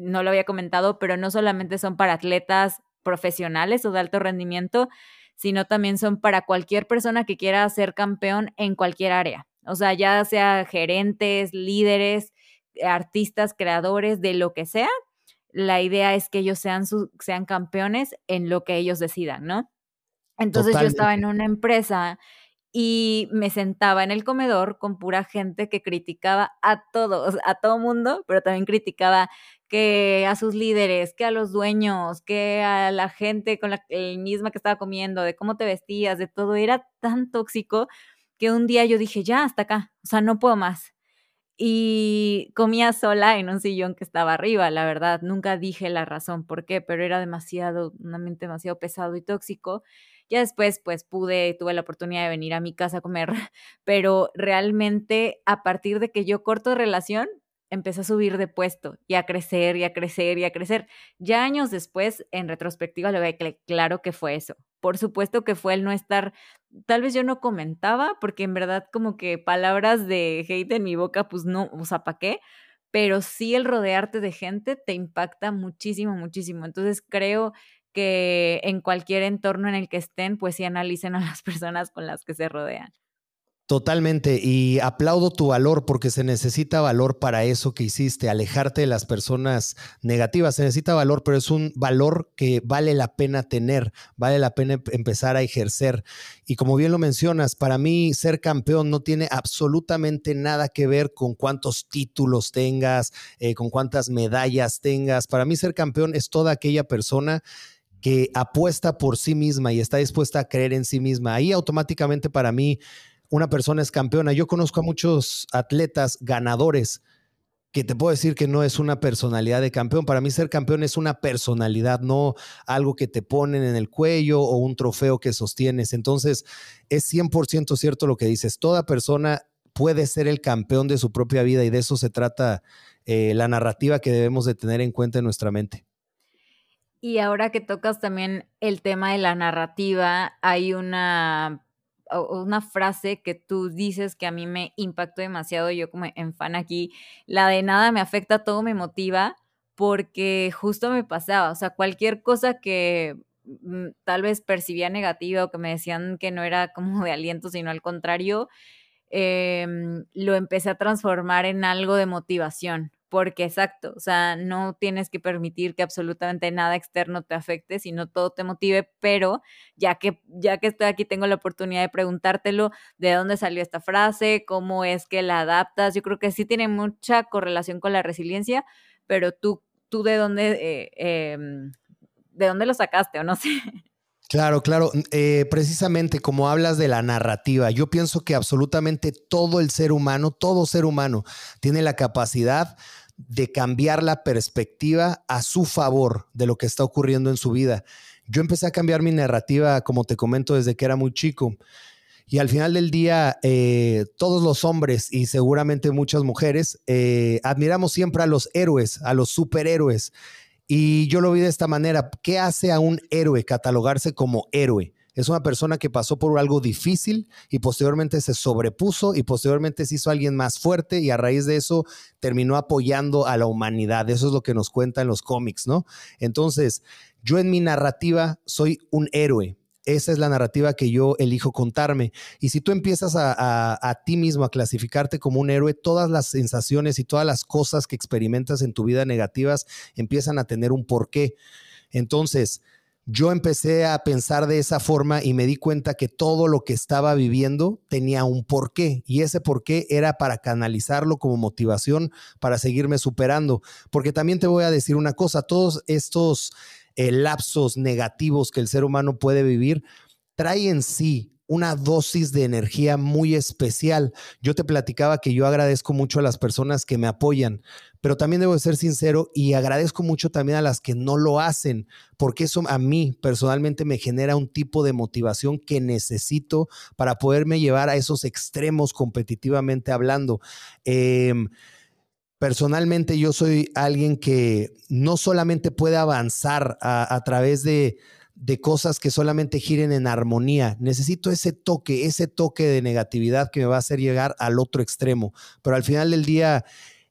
no lo había comentado, pero no solamente son para atletas profesionales o de alto rendimiento, sino también son para cualquier persona que quiera ser campeón en cualquier área. O sea, ya sea gerentes, líderes, artistas, creadores, de lo que sea, la idea es que ellos sean, sean campeones en lo que ellos decidan, ¿no? Entonces yo estaba en una empresa y me sentaba en el comedor con pura gente que criticaba a todos, a todo mundo, pero también criticaba que a sus líderes, que a los dueños, que a la gente con la misma que estaba comiendo, de cómo te vestías, de todo, era tan tóxico que un día yo dije, ya, hasta acá, o sea, no puedo más. Y comía sola en un sillón que estaba arriba, la verdad, nunca dije la razón por qué, pero era demasiado, un demasiado pesado y tóxico. Ya después, pues pude, tuve la oportunidad de venir a mi casa a comer, pero realmente a partir de que yo corto relación, empecé a subir de puesto y a crecer y a crecer y a crecer. Ya años después, en retrospectiva, le veo claro que fue eso. Por supuesto que fue el no estar, tal vez yo no comentaba, porque en verdad como que palabras de hate en mi boca, pues no, o sea, ¿para qué? Pero sí el rodearte de gente te impacta muchísimo, muchísimo. Entonces creo que en cualquier entorno en el que estén, pues sí analicen a las personas con las que se rodean. Totalmente, y aplaudo tu valor porque se necesita valor para eso que hiciste, alejarte de las personas negativas, se necesita valor, pero es un valor que vale la pena tener, vale la pena empezar a ejercer. Y como bien lo mencionas, para mí ser campeón no tiene absolutamente nada que ver con cuántos títulos tengas, eh, con cuántas medallas tengas. Para mí ser campeón es toda aquella persona que apuesta por sí misma y está dispuesta a creer en sí misma. Ahí automáticamente para mí una persona es campeona. Yo conozco a muchos atletas ganadores que te puedo decir que no es una personalidad de campeón. Para mí ser campeón es una personalidad, no algo que te ponen en el cuello o un trofeo que sostienes. Entonces, es 100% cierto lo que dices. Toda persona puede ser el campeón de su propia vida y de eso se trata eh, la narrativa que debemos de tener en cuenta en nuestra mente. Y ahora que tocas también el tema de la narrativa, hay una una frase que tú dices que a mí me impactó demasiado, yo como en fan aquí, la de nada me afecta, todo me motiva, porque justo me pasaba, o sea, cualquier cosa que mm, tal vez percibía negativa o que me decían que no era como de aliento, sino al contrario, em, lo empecé a transformar en algo de motivación porque exacto, o sea, no tienes que permitir que absolutamente nada externo te afecte, sino todo te motive, pero ya que ya que estoy aquí tengo la oportunidad de preguntártelo, de dónde salió esta frase, cómo es que la adaptas. Yo creo que sí tiene mucha correlación con la resiliencia, pero tú tú de dónde eh, em, de dónde lo sacaste o no sé. Claro, claro. Eh, precisamente como hablas de la narrativa, yo pienso que absolutamente todo el ser humano, todo ser humano, tiene la capacidad de cambiar la perspectiva a su favor de lo que está ocurriendo en su vida. Yo empecé a cambiar mi narrativa, como te comento, desde que era muy chico. Y al final del día, eh, todos los hombres y seguramente muchas mujeres eh, admiramos siempre a los héroes, a los superhéroes. Y yo lo vi de esta manera. ¿Qué hace a un héroe catalogarse como héroe? Es una persona que pasó por algo difícil y posteriormente se sobrepuso y posteriormente se hizo alguien más fuerte y a raíz de eso terminó apoyando a la humanidad. Eso es lo que nos cuentan los cómics, ¿no? Entonces, yo en mi narrativa soy un héroe esa es la narrativa que yo elijo contarme. Y si tú empiezas a, ti mismo a clasificarte como un héroe, todas las sensaciones y todas las cosas que experimentas en tu vida negativas empiezan a tener un porqué. Entonces, yo empecé a pensar de esa forma y me di cuenta que todo lo que estaba viviendo tenía un porqué y ese porqué era para canalizarlo como motivación para seguirme superando. Porque también te voy a decir una cosa, todos estos eh, lapsos negativos que el ser humano puede vivir, trae en sí una dosis de energía muy especial. Yo te platicaba que yo agradezco mucho a las personas que me apoyan, pero también debo ser sincero y agradezco mucho también a las que no lo hacen, porque eso a mí personalmente me genera un tipo de motivación que necesito para poderme llevar a esos extremos competitivamente hablando. Em, personalmente yo soy alguien que no solamente puede avanzar a, través de, de, cosas que solamente giren en armonía. Necesito ese toque, ese toque de negatividad que me va a hacer llegar al otro extremo. Pero al final del día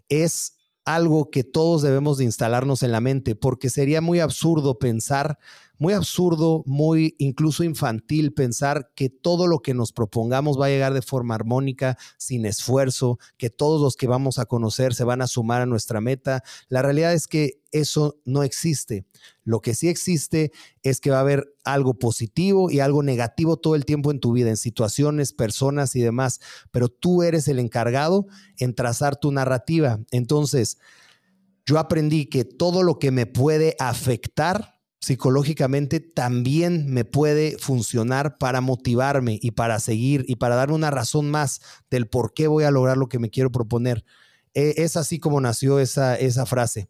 es algo que todos debemos de instalarnos en la mente, porque sería muy absurdo pensar muy absurdo, muy incluso infantil pensar que todo lo que nos propongamos va a llegar de forma armónica, sin esfuerzo, que todos los que vamos a conocer se van a sumar a nuestra meta. La realidad es que eso no existe. Lo que sí existe es que va a haber algo positivo y algo negativo todo el tiempo en tu vida, en situaciones, personas y demás, pero tú eres el encargado en trazar tu narrativa. Entonces, yo aprendí que todo lo que me puede afectar psicológicamente también me puede funcionar para motivarme y para seguir y para darme una razón más del por qué voy a lograr lo que me quiero proponer. E, es así como nació esa, esa frase.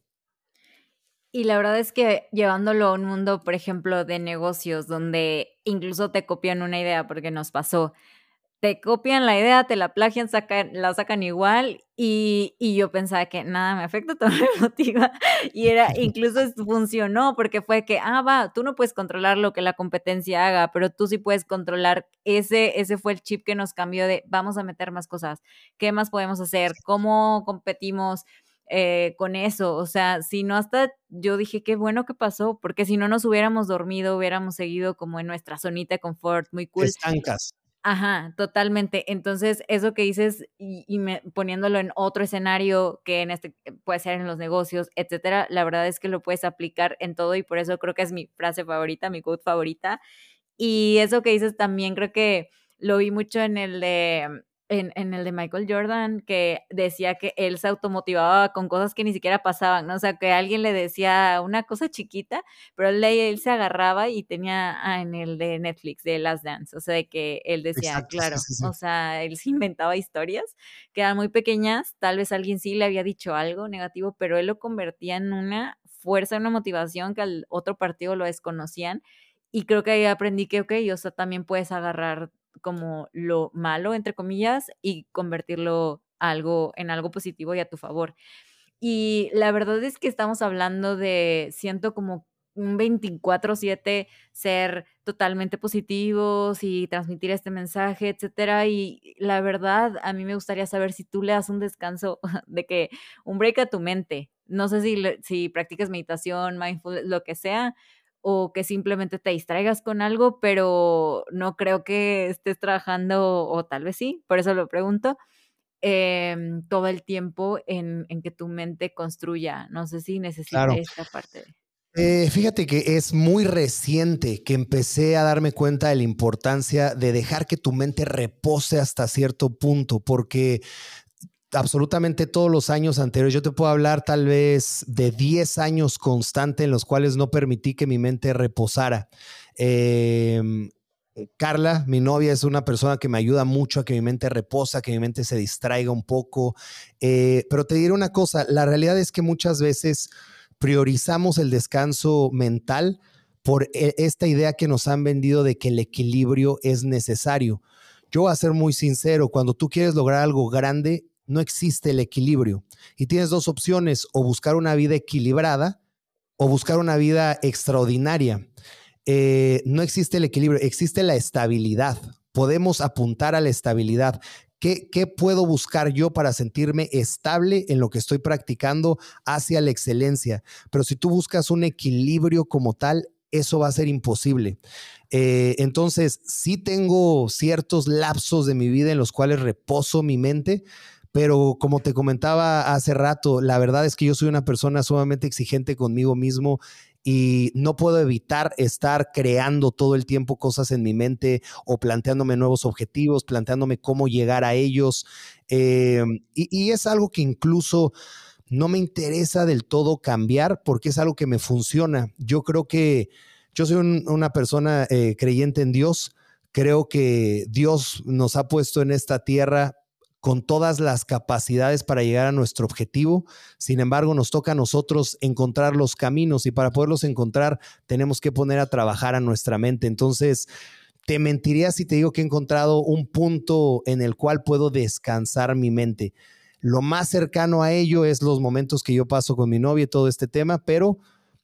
Y la verdad es que llevándolo a un mundo, por ejemplo, de negocios, donde incluso te copian una idea, porque nos pasó, te copian la idea, te la plagian, sacan, la sacan igual y, y, yo pensaba que nada me afecta, todo me motiva y era, incluso funcionó porque fue que, ah, va, tú no puedes controlar lo que la competencia haga, pero tú sí puedes controlar, ese, ese fue el chip que nos cambió de vamos a meter más cosas, ¿qué más podemos hacer? ¿Cómo competimos? Eh, con eso, o sea, si no hasta yo dije qué bueno que pasó, porque si no nos hubiéramos dormido, hubiéramos seguido como en nuestra zonita de confort, muy cool. Estancas. Ajá, totalmente. Entonces, eso que dices y, me, poniéndolo en otro escenario que en este eh, puede ser en los negocios, etcétera, la verdad es que lo puedes aplicar en todo y por eso creo que es mi frase favorita, mi quote favorita. Y eso que dices también creo que lo vi mucho en el de en, en, el de Michael Jordan que decía que él se automotivaba con cosas que ni siquiera pasaban, ¿no? O sea, que alguien le decía una cosa chiquita, pero él, él se agarraba y tenía ah, en el de Netflix, de Last Dance, o sea, de que él decía, claro, o sea, él se inventaba historias que eran muy pequeñas, tal vez alguien sí le había dicho algo negativo, pero él lo convertía en una fuerza, una motivación que al otro partido lo desconocían. Y creo que ahí aprendí que, ok, o sea, también puedes agarrar como lo malo, entre comillas, y convertirlo algo, en algo positivo y a tu favor. Y la verdad es que estamos hablando de, siento como un 24/7 ser totalmente positivos y transmitir este mensaje, etcétera. Y la verdad, a mí me gustaría saber si tú le das un descanso de que un break a tu mente. No sé si, si practicas meditación, mindfulness, lo que sea, o que simplemente te distraigas con algo, pero no creo que estés trabajando, o tal vez sí, por eso lo pregunto, em, todo el tiempo en, que tu mente construya. No sé si necesitas esta parte. Eh, fíjate que es muy reciente que empecé a darme cuenta de la importancia de dejar que tu mente repose hasta cierto punto, porque absolutamente todos los años anteriores. Yo te puedo hablar tal vez de 10 años constante en los cuales no permití que mi mente reposara. Em, Carla, mi novia, es una persona que me ayuda mucho a que mi mente reposa, que mi mente se distraiga un poco. Eh, pero te diré una cosa, la realidad es que muchas veces priorizamos el descanso mental por e, esta idea que nos han vendido de que el equilibrio es necesario. Yo voy a ser muy sincero, cuando tú quieres lograr algo grande, no existe el equilibrio. Y tienes dos opciones, o buscar una vida equilibrada o buscar una vida extraordinaria. Eh, no existe el equilibrio, existe la estabilidad. Podemos apuntar a la estabilidad. ¿Qué, ¿Qué, puedo buscar yo para sentirme estable en lo que estoy practicando hacia la excelencia? Pero si tú buscas un equilibrio como tal, eso va a ser imposible. Eh, entonces, sí tengo ciertos lapsos de mi vida en los cuales reposo mi mente, pero como te comentaba hace rato, la verdad es que yo soy una persona sumamente exigente conmigo mismo y no puedo evitar estar creando todo el tiempo cosas en mi mente o planteándome nuevos objetivos, planteándome cómo llegar a ellos. Eh, y, es algo que incluso no me interesa del todo cambiar porque es algo que me funciona. Yo creo que yo soy una persona eh, creyente en Dios. Creo que Dios nos ha puesto en esta tierra con todas las capacidades para llegar a nuestro objetivo. Sin embargo, nos toca a nosotros encontrar los caminos y para poderlos encontrar tenemos que poner a trabajar a nuestra mente. Entonces, te mentiría si te digo que he encontrado un punto en el cual puedo descansar mi mente. Lo más cercano a ello es los momentos que yo paso con mi novia y todo este tema, pero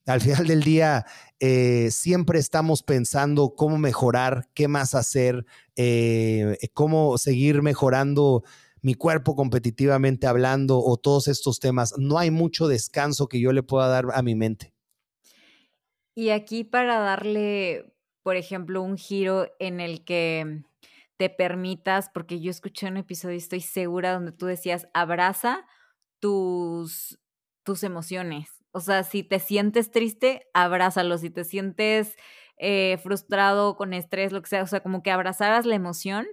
al final del día eh, siempre estamos pensando cómo mejorar, qué más hacer, eh, cómo seguir mejorando mi cuerpo competitivamente hablando o todos estos temas. No hay mucho descanso que yo le pueda dar a mi mente. Y aquí para darle, por ejemplo, un giro en el que te permitas, porque yo escuché un episodio, estoy segura, donde tú decías, abraza tus, tus emociones. O sea, si te sientes triste, abrázalo. Si te sientes eh, frustrado, con estrés, lo que sea, o sea, como que abrazaras la emoción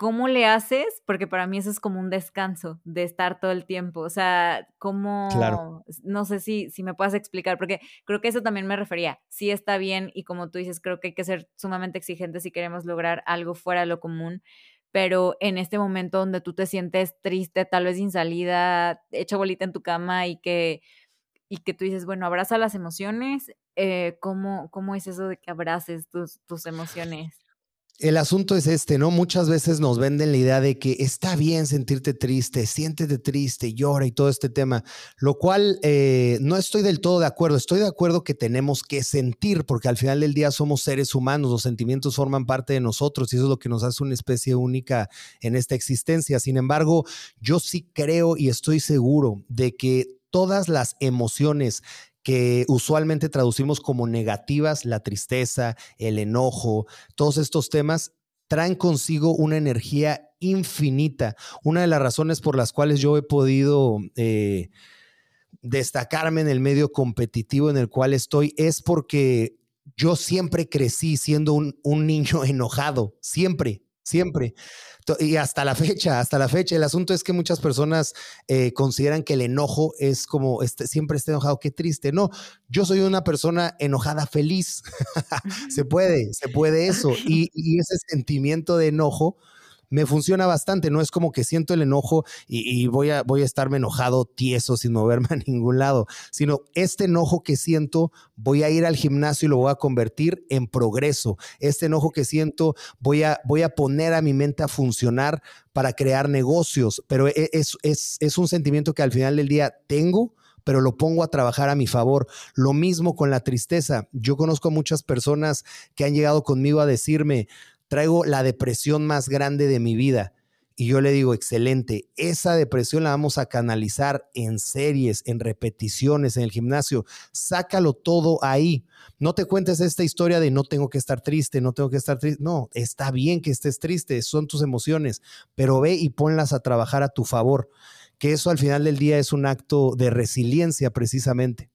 ¿cómo le haces? Porque para mí eso es como un descanso de estar todo el tiempo. O sea, ¿cómo? Claro. No sé si, si me puedes explicar, porque creo que eso también me refería. Sí está bien y como tú dices, creo que hay que ser sumamente exigentes si queremos lograr algo fuera de lo común. Pero en este momento donde tú te sientes triste, tal vez sin salida, hecho bolita en tu cama y que, y que tú dices, bueno, abraza las emociones, eh, ¿cómo, ¿cómo es eso de que abraces tus, tus emociones? El asunto es este, ¿no? Muchas veces nos venden la idea de que está bien sentirte triste, siéntete triste, llora y todo este tema, lo cual eh, no estoy del todo de acuerdo. Estoy de acuerdo que tenemos que sentir, porque al final del día somos seres humanos, los sentimientos forman parte de nosotros y eso es lo que nos hace una especie única en esta existencia. Sin embargo, yo sí creo y estoy seguro de que todas las emociones que usualmente traducimos como negativas, la tristeza, el enojo, todos estos temas traen consigo una energía infinita. Una de las razones por las cuales yo he podido eh, destacarme en el medio competitivo en el cual estoy es porque yo siempre crecí siendo un, un niño enojado, siempre, siempre. Y hasta la fecha, hasta la fecha, el asunto es que muchas personas eh, consideran que el enojo es como este, siempre esté enojado, qué triste. No, yo soy una persona enojada feliz. se puede, se puede eso. Y, y ese sentimiento de enojo me funciona bastante. No es como que siento el enojo y, voy, a, voy a estarme enojado, tieso, sin moverme a ningún lado, sino este enojo que siento, voy a ir al gimnasio y lo voy a convertir en progreso. Este enojo que siento, voy a, voy a poner a mi mente a funcionar para crear negocios, pero e, es, es, es un sentimiento que al final del día tengo pero lo pongo a trabajar a mi favor. Lo mismo con la tristeza. Yo conozco muchas personas que han llegado conmigo a decirme, traigo la depresión más grande de mi vida. Y yo le digo, excelente, esa depresión la vamos a canalizar en series, en repeticiones, en el gimnasio. Sácalo todo ahí. No te cuentes esta historia de no tengo que estar triste, no tengo que estar triste. No, está bien que estés triste, son tus emociones, pero ve y ponlas a trabajar a tu favor, que eso al final del día es un acto de resiliencia precisamente.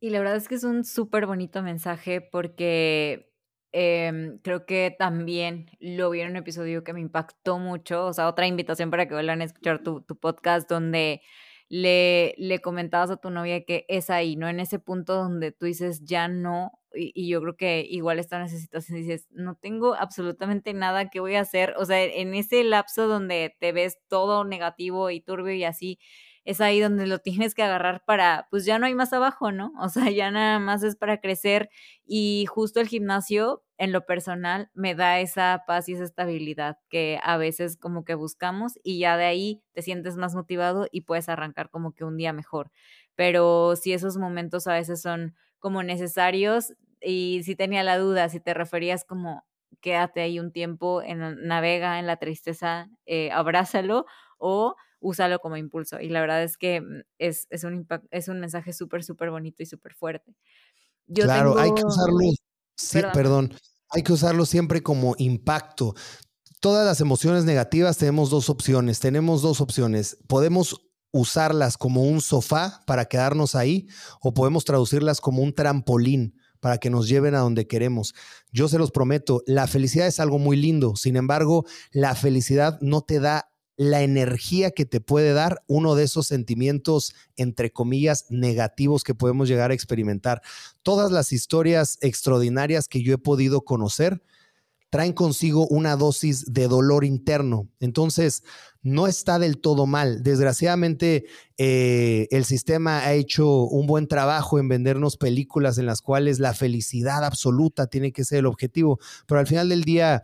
Y la verdad es que es un súper bonito mensaje porque Em, creo que también lo vi en un episodio que me impactó mucho, o sea, otra invitación para que vuelvan a escuchar tu, tu podcast donde le, le comentabas a tu novia que es ahí, ¿no? En ese punto donde tú dices ya no, y, y, yo creo que igual está en esa situación, dices, no tengo absolutamente nada que voy a hacer, o sea, en ese lapso donde te ves todo negativo y turbio y así, es ahí donde lo tienes que agarrar para, pues ya no hay más abajo, ¿no? O sea, ya nada más es para crecer y justo el gimnasio, en lo personal, me da esa paz y esa estabilidad que a veces como que buscamos y ya de ahí te sientes más motivado y puedes arrancar como que un día mejor. Pero si esos momentos a veces son como necesarios y si tenía la duda, si te referías como quédate ahí un tiempo, en, navega en la tristeza, eh, abrázalo o úsalo como impulso. Y la verdad es que mm, es, es un, es un mensaje súper, súper bonito y súper fuerte. claro, hay que usarlo, sí, perdón. hay que usarlo siempre como impacto. Todas las emociones negativas tenemos dos opciones, tenemos dos opciones. Podemos usarlas como un sofá para quedarnos ahí o podemos traducirlas como un trampolín para que nos lleven a donde queremos. Yo se los prometo, la felicidad es algo muy lindo, sin embargo, la felicidad no te da la energía que te puede dar uno de esos sentimientos, entre comillas, negativos que podemos llegar a experimentar. Todas las historias extraordinarias que yo he podido conocer traen consigo una dosis de dolor interno. Entonces, no está del todo mal. Desgraciadamente, eh, el sistema ha hecho un buen trabajo en vendernos películas en las cuales la felicidad absoluta tiene que ser el objetivo, pero al final del día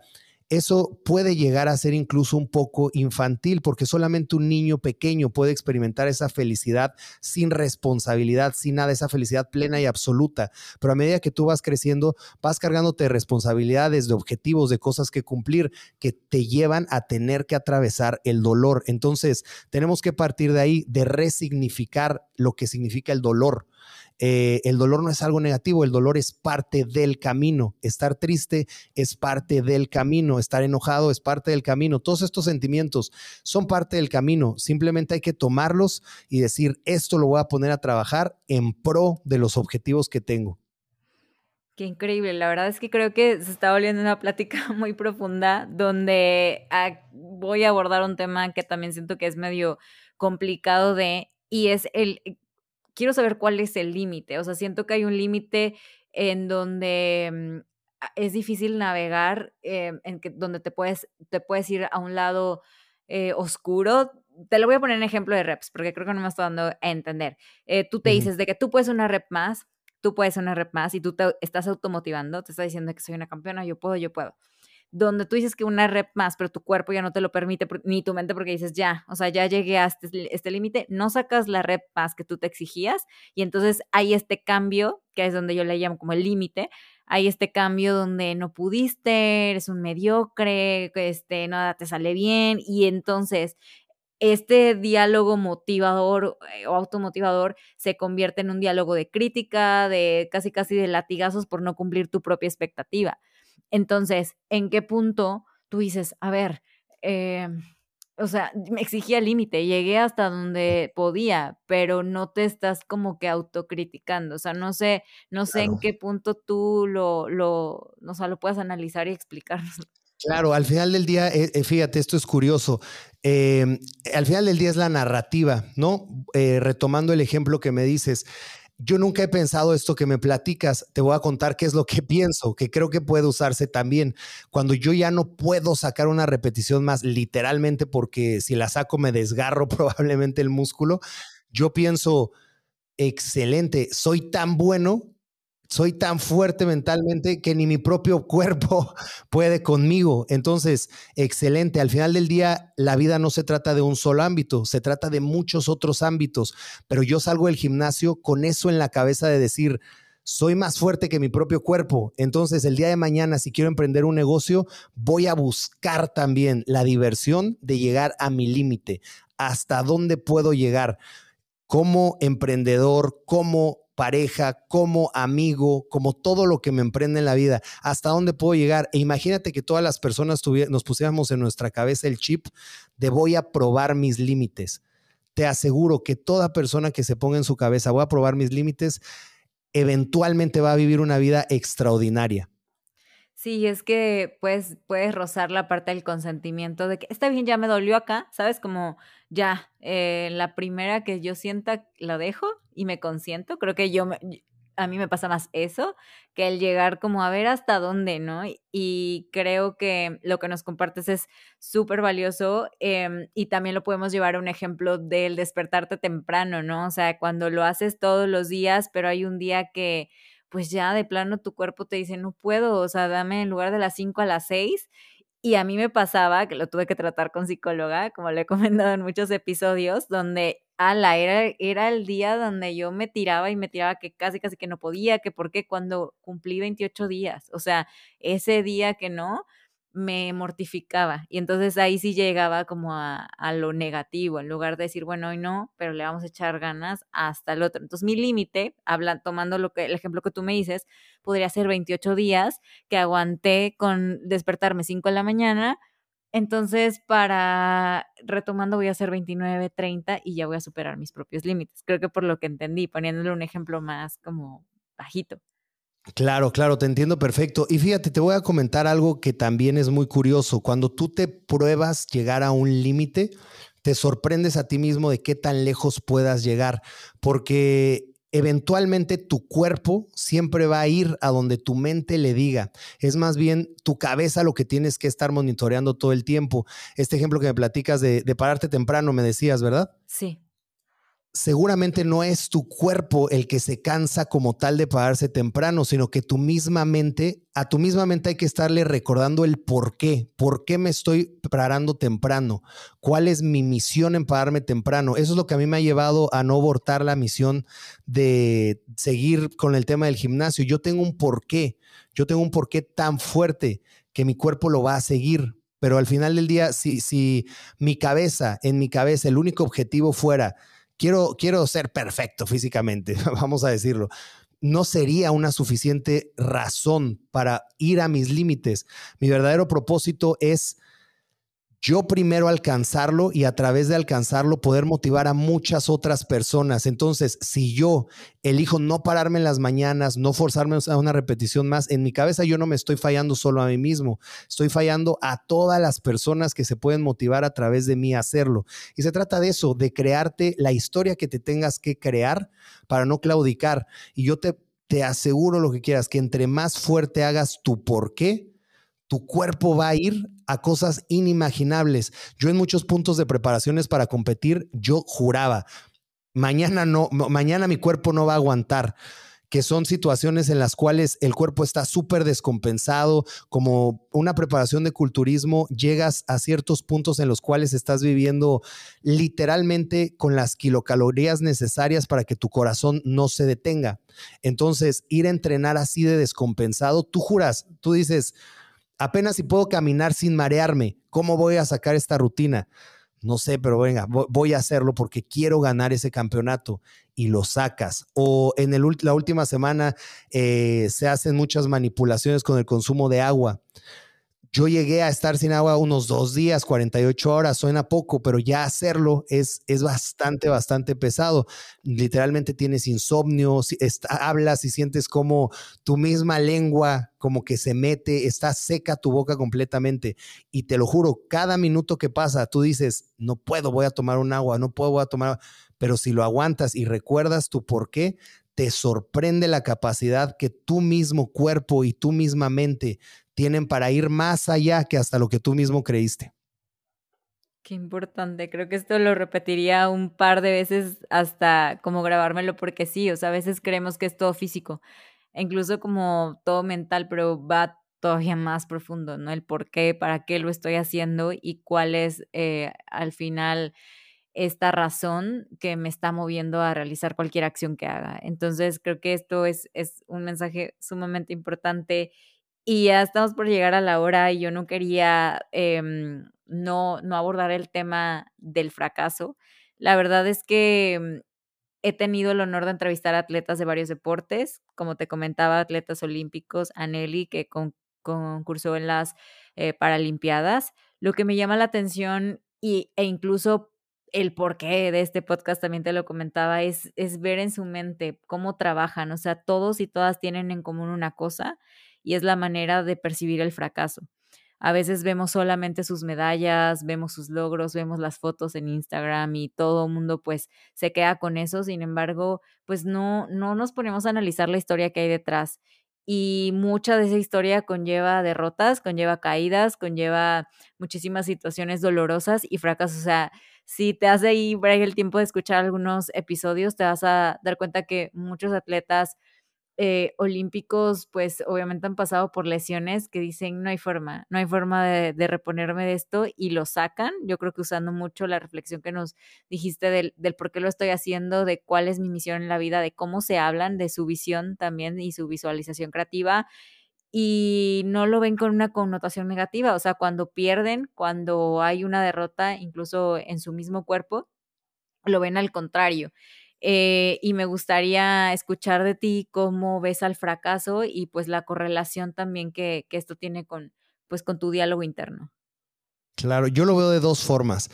eso puede llegar a ser incluso un poco infantil, porque solamente un niño pequeño puede experimentar esa felicidad sin responsabilidad, sin nada, esa felicidad plena y absoluta. Pero a medida que tú vas creciendo, vas cargándote de responsabilidades, de objetivos, de cosas que cumplir, que te llevan a tener que atravesar el dolor. Entonces, tenemos que partir de ahí, de resignificar lo que significa el dolor Eh, el dolor no es algo negativo, el dolor es parte del camino. Estar triste es parte del camino, estar enojado es parte del camino. Todos estos sentimientos son parte del camino. Simplemente hay que tomarlos y decir, esto lo voy a poner a trabajar en pro de los objetivos que tengo. Qué increíble, la verdad es que creo que se está volviendo una plática muy profunda donde ah, voy a abordar un tema que también siento que es medio complicado de, y es el quiero saber cuál es el límite. O sea, siento que hay un límite en donde mm, es difícil navegar, eh, en que, donde te puedes, te puedes ir a un lado eh, oscuro. Te lo voy a poner en ejemplo de reps, porque creo que no me estoy dando a entender. Eh, tú te dices de que tú puedes una rep más, tú puedes una rep más y tú te estás automotivando, te estás diciendo que soy una campeona, yo puedo, yo puedo donde tú dices que una rep más, pero tu cuerpo ya no te lo permite, ni tu mente porque dices, ya, o sea, ya llegué a este, este límite, no sacas la rep más que tú te exigías y entonces hay este cambio, que es donde yo le llamo como el límite, hay este cambio donde no pudiste, eres un mediocre, este, nada te sale bien y entonces este diálogo motivador eh, o automotivador se convierte en un diálogo de crítica, de casi casi de latigazos por no cumplir tu propia expectativa. Entonces, ¿en qué punto tú dices, a ver, eh, o sea, me exigía límite, llegué hasta donde podía, pero no te estás como que autocriticando, o sea, no sé, no sé en qué punto tú lo, lo, o sea, lo puedas analizar y explicarnos. Claro, al final del día, eh, eh, fíjate, esto es curioso. Em, al final del día es la narrativa, ¿no? retomando el ejemplo que me dices, yo nunca he pensado esto que me platicas. Te voy a contar qué es lo que pienso, que creo que puede usarse también. Cuando yo ya no puedo sacar una repetición más, literalmente, porque si la saco me desgarro probablemente el músculo, yo pienso, excelente, soy tan bueno soy tan fuerte mentalmente que ni mi propio cuerpo puede conmigo. Entonces, excelente. Al final del día, la vida no se trata de un solo ámbito, se trata de muchos otros ámbitos. Pero yo salgo del gimnasio con eso en la cabeza de decir, soy más fuerte que mi propio cuerpo. Entonces, el día de mañana, si quiero emprender un negocio, voy a buscar también la diversión de llegar a mi límite. ¿Hasta dónde puedo llegar? Como emprendedor, como pareja, como amigo, como todo lo que me emprende en la vida, hasta dónde puedo llegar. E imagínate que todas las personas nos pusiéramos en nuestra cabeza el chip de voy a probar mis límites. Te aseguro que toda persona que se ponga en su cabeza voy a probar mis límites, eventualmente va a vivir una vida extraordinaria. Sí, es que pues puedes rozar la parte del consentimiento de que está bien, ya me dolió acá, ¿sabes? Como ya, eh, la primera que yo sienta la dejo y me consiento. Creo que yo, a mí me pasa más eso que el llegar como a ver hasta dónde, ¿no? Y, creo que lo que nos compartes es súper valioso em, y también lo podemos llevar a un ejemplo del despertarte temprano, ¿no? O sea, cuando lo haces todos los días, pero hay un día que pues ya de plano tu cuerpo te dice, no puedo, o sea, dame en lugar de las 5 a las 6. Y a mí me pasaba, que lo tuve que tratar con psicóloga, como le he comentado en muchos episodios, donde ala, era, era el día donde yo me tiraba y me tiraba que casi, casi que no podía, que por qué cuando cumplí 28 días, o sea, ese día que no, me mortificaba. Y entonces ahí sí llegaba como a, lo negativo, en lugar de decir, bueno, hoy no, pero le vamos a echar ganas hasta el otro. Entonces mi límite, tomando lo que, el ejemplo que tú me dices, podría ser 28 días que aguanté con despertarme 5 de la mañana. Entonces, para retomando, voy a hacer 29, 30 y ya voy a superar mis propios límites. Creo que por lo que entendí, poniéndole un ejemplo más como bajito. Claro, claro, te entiendo perfecto. Y fíjate, te voy a comentar algo que también es muy curioso. Cuando tú te pruebas llegar a un límite, te sorprendes a ti mismo de qué tan lejos puedas llegar, porque eventualmente tu cuerpo siempre va a ir a donde tu mente le diga. Es más bien tu cabeza lo que tienes que estar monitoreando todo el tiempo. Este ejemplo que me platicas de, de pararte temprano, me decías, ¿verdad? Sí seguramente no es tu cuerpo el que se cansa como tal de pararse temprano, sino que tu misma mente, a tu misma mente hay que estarle recordando el por qué, por qué me estoy parando temprano, cuál es mi misión en pararme temprano. Eso es lo que a mí me ha llevado a no abortar la misión de seguir con el tema del gimnasio. Yo tengo un porqué, yo tengo un porqué tan fuerte que mi cuerpo lo va a seguir. Pero al final del día, si, si mi cabeza, en mi cabeza, el único objetivo fuera quiero, quiero ser perfecto físicamente, vamos a decirlo. No sería una suficiente razón para ir a mis límites. Mi verdadero propósito es yo primero alcanzarlo y a través de alcanzarlo poder motivar a muchas otras personas. Entonces, si yo elijo no pararme en las mañanas, no forzarme a una repetición más, en mi cabeza yo no me estoy fallando solo a mí mismo, estoy fallando a todas las personas que se pueden motivar a través de mí a hacerlo. Y se trata de eso, de crearte la historia que te tengas que crear para no claudicar. Y yo te, te aseguro lo que quieras, que entre más fuerte hagas tu por qué, tu cuerpo va a ir a cosas inimaginables. Yo en muchos puntos de preparaciones para competir, yo juraba, mañana no, mañana mi cuerpo no va a aguantar que son situaciones en las cuales el cuerpo está súper descompensado, como una preparación de culturismo, llegas a ciertos puntos en los cuales estás viviendo literalmente con las kilocalorías necesarias para que tu corazón no se detenga. Entonces, ir a entrenar así de descompensado, tú juras, tú dices, Apenas si puedo caminar sin marearme, ¿cómo voy a sacar esta rutina? No sé, pero venga, voy a hacerlo porque quiero ganar ese campeonato y lo sacas. O en la última semana eh, se hacen muchas manipulaciones con el consumo de agua. Yo llegué a estar sin agua unos dos días, 48 horas, suena poco, pero ya hacerlo es, es bastante, bastante pesado. Literalmente tienes insomnio, hablas y sientes como tu misma lengua como que se mete, está seca tu boca completamente. Y te lo juro, cada minuto que pasa, tú dices, no puedo, voy a tomar un agua, no puedo, voy a tomar Pero si lo aguantas y recuerdas tu por qué, te sorprende la capacidad que tu mismo cuerpo y tu misma mente tienen para ir más allá que hasta lo que tú mismo creíste. Qué importante, creo que esto lo repetiría un par de veces hasta como grabármelo porque sí, o sea, a veces creemos que es todo físico, incluso como todo mental, pero va todavía más profundo, ¿no? El por qué, para qué lo estoy haciendo y cuál es eh, al final esta razón que me está moviendo a realizar cualquier acción que haga. Entonces, creo que esto es, es un mensaje sumamente importante y ya estamos por llegar a la hora y yo no quería em, no, no abordar el tema del fracaso. La verdad es que mm, he tenido el honor de entrevistar a atletas de varios deportes, como te comentaba, atletas olímpicos, Aneli, que concursó en las eh, Paralimpiadas. Lo que me llama la atención y, e incluso el porqué de este podcast también te lo comentaba, es, es ver en su mente cómo trabajan. O sea, todos y todas tienen en común una cosa y es la manera de percibir el fracaso. A veces vemos solamente sus medallas, vemos sus logros, vemos las fotos en Instagram y todo el mundo pues se queda con eso, sin embargo, pues no, no nos ponemos a analizar la historia que hay detrás. Y mucha de esa historia conlleva derrotas, conlleva caídas, conlleva muchísimas situaciones dolorosas y fracasos. O sea, si te hace ahí el tiempo de escuchar algunos episodios, te vas a dar cuenta que muchos atletas eh, olímpicos, pues obviamente han pasado por lesiones que dicen no hay forma, no hay forma de, reponerme de esto y lo sacan. Yo creo que usando mucho la reflexión que nos dijiste del, del por qué lo estoy haciendo, de cuál es mi misión en la vida, de cómo se hablan, de su visión también y su visualización creativa y no lo ven con una connotación negativa, o sea, cuando pierden, cuando hay una derrota, incluso en su mismo cuerpo, lo ven al contrario. Eh, y me gustaría escuchar de ti cómo ves al fracaso y pues la correlación también que, que esto tiene con, pues, con tu diálogo interno. Claro, yo lo veo de dos formas.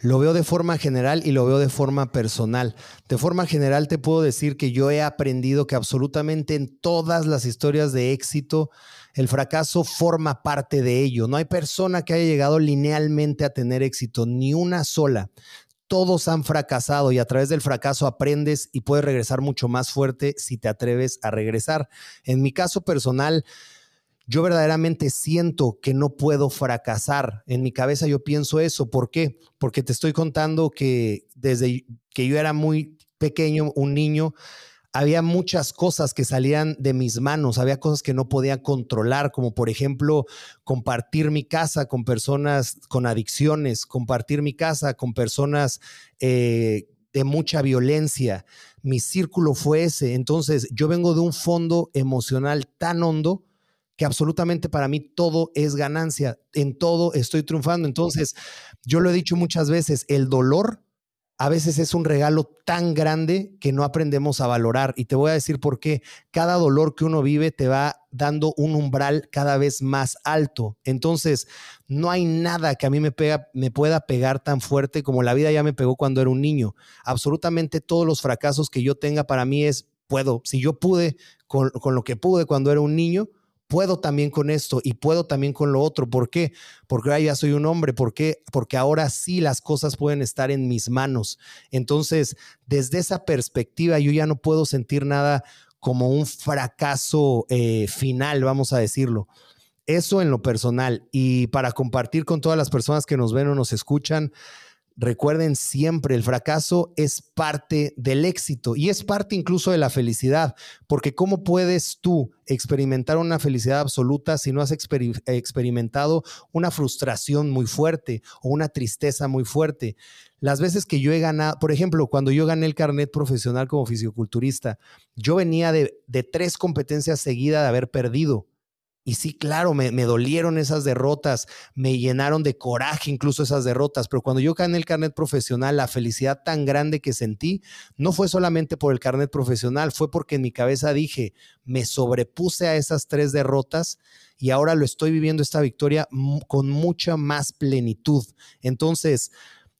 Lo veo de forma general y lo veo de forma personal. De forma general te puedo decir que yo he aprendido que absolutamente en todas las historias de éxito el fracaso forma parte de ello. No hay persona que haya llegado linealmente a tener éxito, ni una sola todos han fracasado y a través del fracaso aprendes y puedes regresar mucho más fuerte si te atreves a regresar. En mi caso personal, yo verdaderamente siento que no puedo fracasar. En mi cabeza yo pienso eso. ¿Por qué? Porque te estoy contando que desde que yo era muy pequeño, un niño, había muchas cosas que salían de mis manos, había cosas que no podía controlar, como por ejemplo compartir mi casa con personas con adicciones, compartir mi casa con personas eh, de mucha violencia. Mi círculo fue ese. Entonces yo vengo de un fondo emocional tan hondo que absolutamente para mí todo es ganancia, en todo estoy triunfando. Entonces yo lo he dicho muchas veces, el dolor a veces es un regalo tan grande que no aprendemos a valorar. Y te voy a decir por qué. Cada dolor que uno vive te va dando un umbral cada vez más alto. Entonces, no hay nada que a mí me, pega, me pueda pegar tan fuerte como la vida ya me pegó cuando era un niño. Absolutamente todos los fracasos que yo tenga para mí es, puedo, si yo pude con, con lo que pude cuando era un niño, puedo también con esto y puedo también con lo otro. ¿Por qué? Porque ahora ya soy un hombre. ¿Por qué? Porque ahora sí las cosas pueden estar en mis manos. Entonces, desde esa perspectiva, yo ya no puedo sentir nada como un fracaso eh, final, vamos a decirlo. Eso en lo personal. Y para compartir con todas las personas que nos ven o nos escuchan, Recuerden siempre, el fracaso es parte del éxito y es parte incluso de la felicidad, porque ¿cómo puedes tú experimentar una felicidad absoluta si no has experimentado una frustración muy fuerte o una tristeza muy fuerte? Las veces que yo he ganado, por ejemplo, cuando yo gané el carnet profesional como fisioculturista, yo venía de, de tres competencias seguidas de haber perdido y sí, claro, me, dolieron esas derrotas, me llenaron de coraje incluso esas derrotas, pero cuando yo gané el carnet profesional, la felicidad tan grande que sentí no fue solamente por el carnet profesional, fue porque en mi cabeza dije, me sobrepuse a esas tres derrotas y ahora lo estoy viviendo esta victoria con mucha más plenitud. Entonces,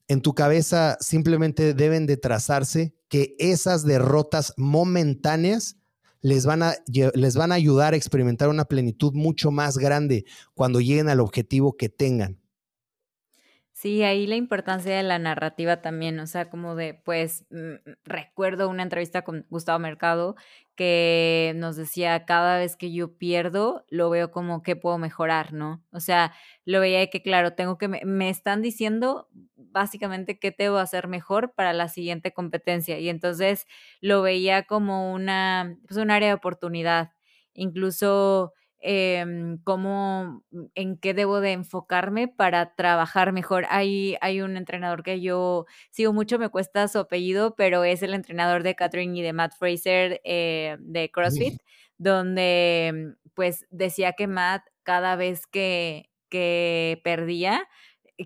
en tu cabeza simplemente deben de trazarse que esas derrotas momentáneas les van, a, les van a ayudar a experimentar una plenitud mucho más grande cuando lleguen al objetivo que tengan. Sí, ahí la importancia de la narrativa también, o sea, como de, pues, mm, recuerdo una entrevista con Gustavo Mercado que nos decía, cada vez que yo pierdo, lo veo como que puedo mejorar, ¿no? O sea, lo veía que, claro, tengo que, me, están diciendo básicamente qué debo hacer mejor para la siguiente competencia. Y entonces lo veía como una, pues un área de oportunidad. Incluso eh, cómo, mm, en qué debo de enfocarme para trabajar mejor. Hay, hay un entrenador que yo sigo mucho, me cuesta su apellido, pero es el entrenador de Catherine y de Matt Fraser eh, de CrossFit, donde mm, pues decía que Matt cada vez que, que perdía,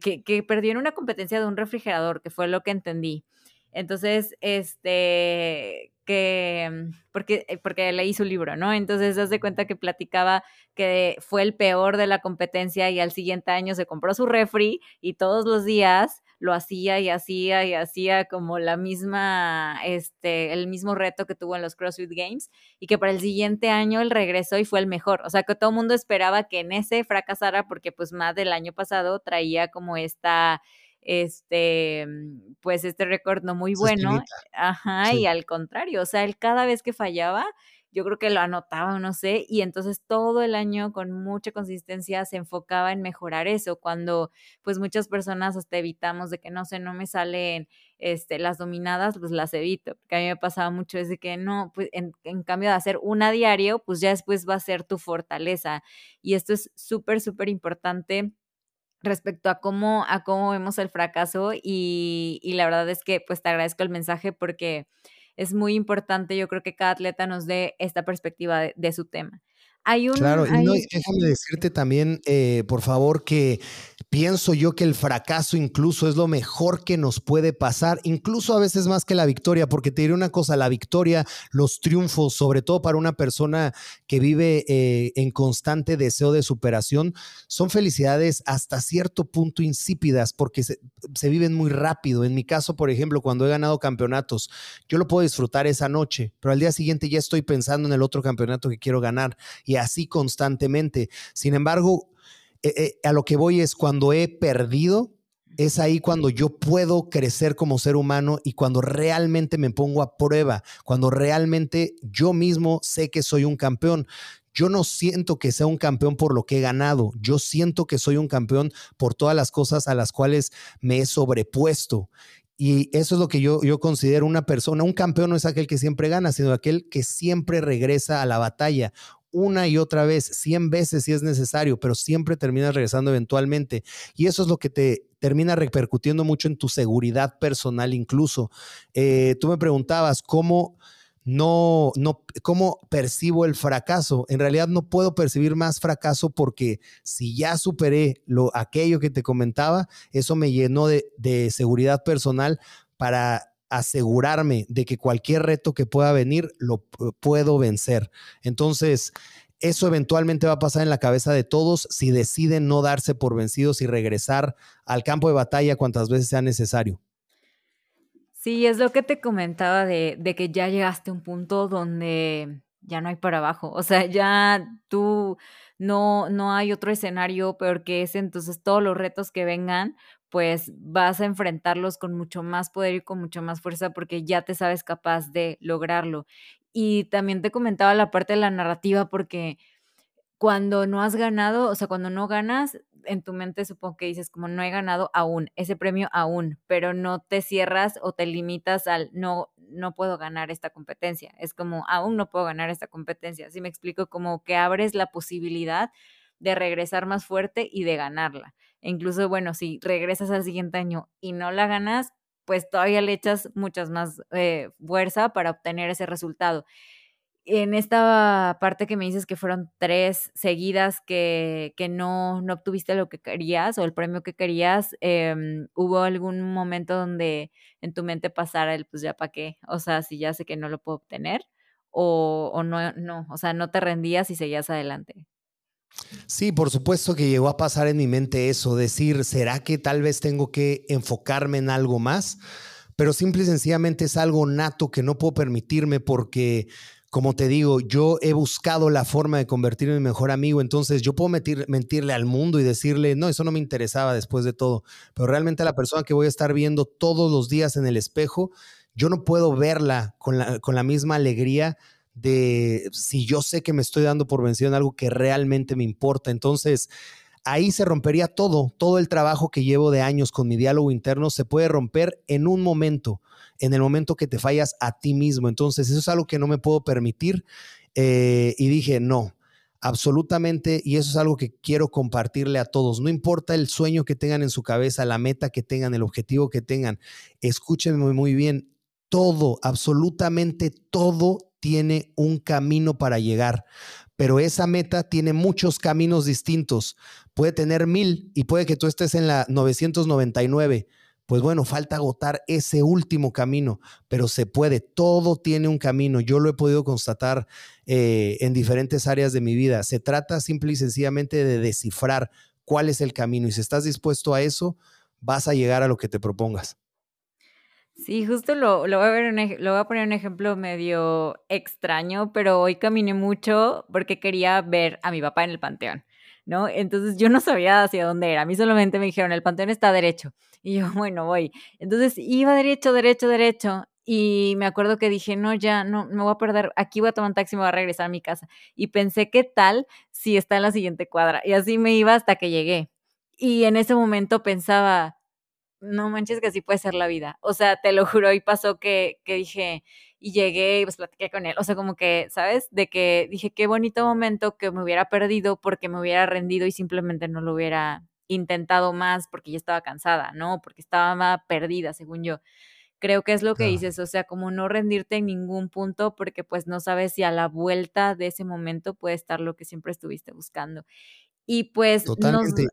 que, que perdió en una competencia de un refrigerador, que fue lo que entendí. Entonces, este, que, mm, porque, eh, porque leí su libro, ¿no? Entonces, se de cuenta que platicaba que fue el peor de la competencia y al siguiente año se compró su refri y todos los días lo hacía y hacía y hacía como la misma, este, el mismo reto que tuvo en los CrossFit Games y que para el siguiente año él regresó y fue el mejor. O sea, que todo el mundo esperaba que en ese fracasara porque pues más del año pasado traía como esta este, mm, pues este récord no muy bueno. Ajá, y al contrario, o sea, él cada vez que fallaba, yo creo que lo anotaba, no sé, y entonces todo el año con mucha consistencia se enfocaba en mejorar eso, cuando pues muchas personas hasta evitamos de que no sé, no me salen este, las dominadas, pues las evito, porque a mí me pasaba mucho desde que no, pues en, en cambio de hacer una diario, pues ya después va a ser tu fortaleza, y esto es súper, súper importante respecto a cómo, a cómo vemos el fracaso y, y, la verdad es que pues te agradezco el mensaje porque es muy importante, yo creo que cada atleta nos dé esta perspectiva de, su tema. Hay un, claro, y déjame decirte también, eh, por favor, que pienso yo que el fracaso incluso es lo mejor que nos puede pasar, incluso a veces más que la victoria, porque te diré una cosa, la victoria, los triunfos, sobre todo para una persona que vive eh, en constante deseo de superación, son felicidades hasta cierto punto insípidas, porque se, se viven muy rápido. En mi caso, por ejemplo, cuando he ganado campeonatos, yo lo puedo disfrutar esa noche, pero al día siguiente ya estoy pensando en el otro campeonato que quiero ganar y así constantemente. Sin embargo, eh, eh, a lo que voy es cuando he perdido, es ahí cuando yo puedo crecer como ser humano y cuando realmente me pongo a prueba, cuando realmente yo mismo sé que soy un campeón. Yo no siento que sea un campeón por lo que he ganado, yo siento que soy un campeón por todas las cosas a las cuales me he sobrepuesto. Y eso es lo que yo, yo considero una persona, un campeón no es aquel que siempre gana, sino aquel que siempre regresa a la batalla una y otra vez, 100 veces si es necesario, pero siempre terminas regresando eventualmente. Y eso es lo que te termina repercutiendo mucho en tu seguridad personal incluso. Eh, tú me preguntabas cómo no, no, cómo percibo el fracaso. En realidad no puedo percibir más fracaso porque si ya superé lo, aquello que te comentaba, eso me llenó de, de seguridad personal para asegurarme de que cualquier reto que pueda venir lo puedo vencer. Entonces, eso eventualmente va a pasar en la cabeza de todos si deciden no darse por vencidos y regresar al campo de batalla cuantas veces sea necesario. Sí, es lo que te comentaba de, de que ya llegaste a un punto donde ya no hay para abajo. O sea, ya tú no, no hay otro escenario peor que ese. Entonces, todos los retos que vengan, pues vas a enfrentarlos con mucho más poder y con mucho más fuerza porque ya te sabes capaz de lograrlo. Y también te comentaba la parte de la narrativa porque cuando no has ganado, o sea, cuando no ganas, en tu mente supongo que dices como no he ganado aún, ese premio aún, pero no te cierras o te limitas al no, no puedo ganar esta competencia. Es como aún no puedo ganar esta competencia. Así me explico, como que abres la posibilidad de regresar más fuerte y de ganarla. Incluso, bueno, si regresas al siguiente año y no la ganas, pues todavía le echas muchas más eh, fuerza para obtener ese resultado. En esta parte que me dices que fueron tres seguidas que, que no, no obtuviste lo que querías o el premio que querías, em, ¿hubo algún momento donde en tu mente pasara el pues ya para qué? O sea, si ya sé que no lo puedo obtener o, o no, no, o sea, no te rendías y seguías adelante. Sí, por supuesto que llegó a pasar en mi mente eso, decir, ¿será que tal vez tengo que enfocarme en algo más? Pero simple y sencillamente es algo nato que no puedo permitirme porque, como te digo, yo he buscado la forma de convertirme en mi mejor amigo, entonces yo puedo mentirle al mundo y decirle, no, eso no me interesaba después de todo, pero realmente la persona que voy a estar viendo todos los días en el espejo, yo no puedo verla con la, con la misma alegría de si yo sé que me estoy dando por vencido en algo que realmente me importa. Entonces, ahí se rompería todo, todo el trabajo que llevo de años con mi diálogo interno se puede romper en un momento, en el momento que te fallas a ti mismo. Entonces, eso es algo que no me puedo permitir. Eh, y dije, no, absolutamente, y eso es algo que quiero compartirle a todos. No importa el sueño que tengan en su cabeza, la meta que tengan, el objetivo que tengan, escúchenme muy bien. Todo, absolutamente todo tiene un camino para llegar, pero esa meta tiene muchos caminos distintos. Puede tener mil y puede que tú estés en la 999. Pues bueno, falta agotar ese último camino, pero se puede, todo tiene un camino. Yo lo he podido constatar eh, en diferentes áreas de mi vida. Se trata simple y sencillamente de descifrar cuál es el camino y si estás dispuesto a eso, vas a llegar a lo que te propongas. Sí, justo lo, lo, voy a ver lo voy a poner un ejemplo medio extraño, pero hoy caminé mucho porque quería ver a mi papá en el panteón, ¿no? Entonces yo no sabía hacia dónde era, a mí solamente me dijeron, el panteón está derecho. Y yo, bueno, voy. Entonces iba derecho, derecho, derecho. Y me acuerdo que dije, no, ya, no, me voy a perder, aquí voy a tomar un taxi me voy a regresar a mi casa. Y pensé, ¿qué tal si está en la siguiente cuadra? Y así me iba hasta que llegué. Y en ese momento pensaba, no manches que así puede ser la vida. O sea, te lo juro, y pasó que, que dije, y llegué y pues platiqué con él. O sea, como que, ¿sabes? De que dije, qué bonito momento que me hubiera perdido porque me hubiera rendido y simplemente no lo hubiera intentado más porque ya estaba cansada, ¿no? Porque estaba perdida, según yo. Creo que es lo que dices, o sea, como no rendirte en ningún punto porque pues no sabes si a la vuelta de ese momento puede estar lo que siempre estuviste buscando. Y pues Totalmente.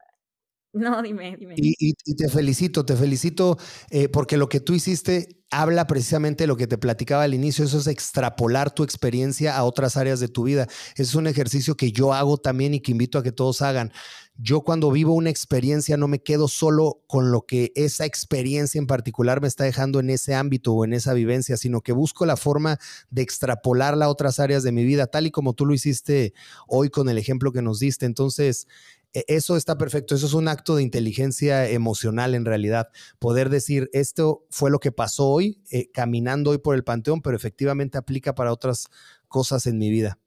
No, dime, dime. Y, te felicito, te felicito eh, porque lo que tú hiciste habla precisamente de lo que te platicaba al inicio, eso es extrapolar tu experiencia a otras áreas de tu vida. Es un ejercicio que yo hago también y que invito a que todos hagan. Yo cuando vivo una experiencia no me quedo solo con lo que esa experiencia en particular me está dejando en ese ámbito o en esa vivencia, sino que busco la forma de extrapolarla a otras áreas de mi vida, tal y como tú lo hiciste hoy con el ejemplo que nos diste. Entonces, eso está perfecto, eso es un acto de inteligencia emocional en realidad, poder decir, esto fue lo que pasó hoy, eh, caminando hoy por el Panteón, pero efectivamente aplica para otras cosas en mi vida.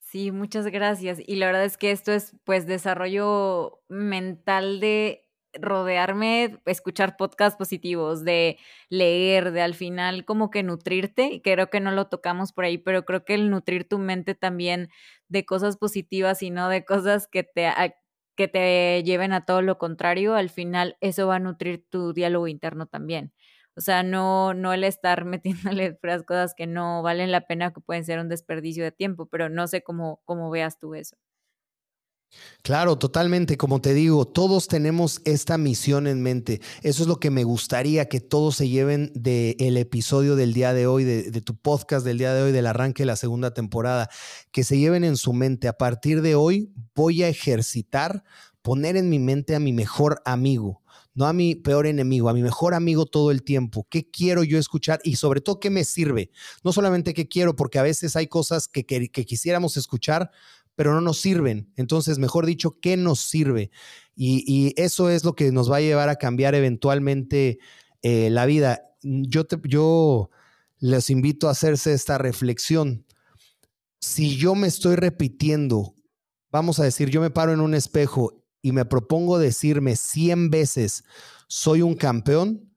Sí, muchas gracias. Y la verdad es que esto es pues desarrollo mental de rodearme, escuchar podcasts positivos, de leer, de al final como que nutrirte, y creo que no lo tocamos por ahí, pero creo que el nutrir tu mente también de cosas positivas y no de cosas que te que te lleven a todo lo contrario, al final eso va a nutrir tu diálogo interno también. O sea, no, no el estar metiéndole puras cosas que no valen la pena, que pueden ser un desperdicio de tiempo, pero no sé cómo, cómo veas tú eso. Claro, totalmente. Como te digo, todos tenemos esta misión en mente. Eso es lo que me gustaría que todos se lleven del episodio del día de hoy, de, de, tu podcast del día de hoy, del arranque de la segunda temporada, que se lleven en su mente. A partir de hoy voy a ejercitar, poner en mi mente a mi mejor amigo, no a mi peor enemigo, a mi mejor amigo todo el tiempo. ¿Qué quiero yo escuchar? Y sobre todo, ¿qué me sirve? No solamente qué quiero, porque a veces hay cosas que, que, que quisiéramos escuchar, pero no nos sirven. Entonces, mejor dicho, ¿qué nos sirve? Y, eso es lo que nos va a llevar a cambiar eventualmente eh, la vida. Yo, yo les invito a hacerse esta reflexión. Si yo me estoy repitiendo, vamos a decir, yo me paro en un espejo y me propongo decirme 100 veces, soy un campeón,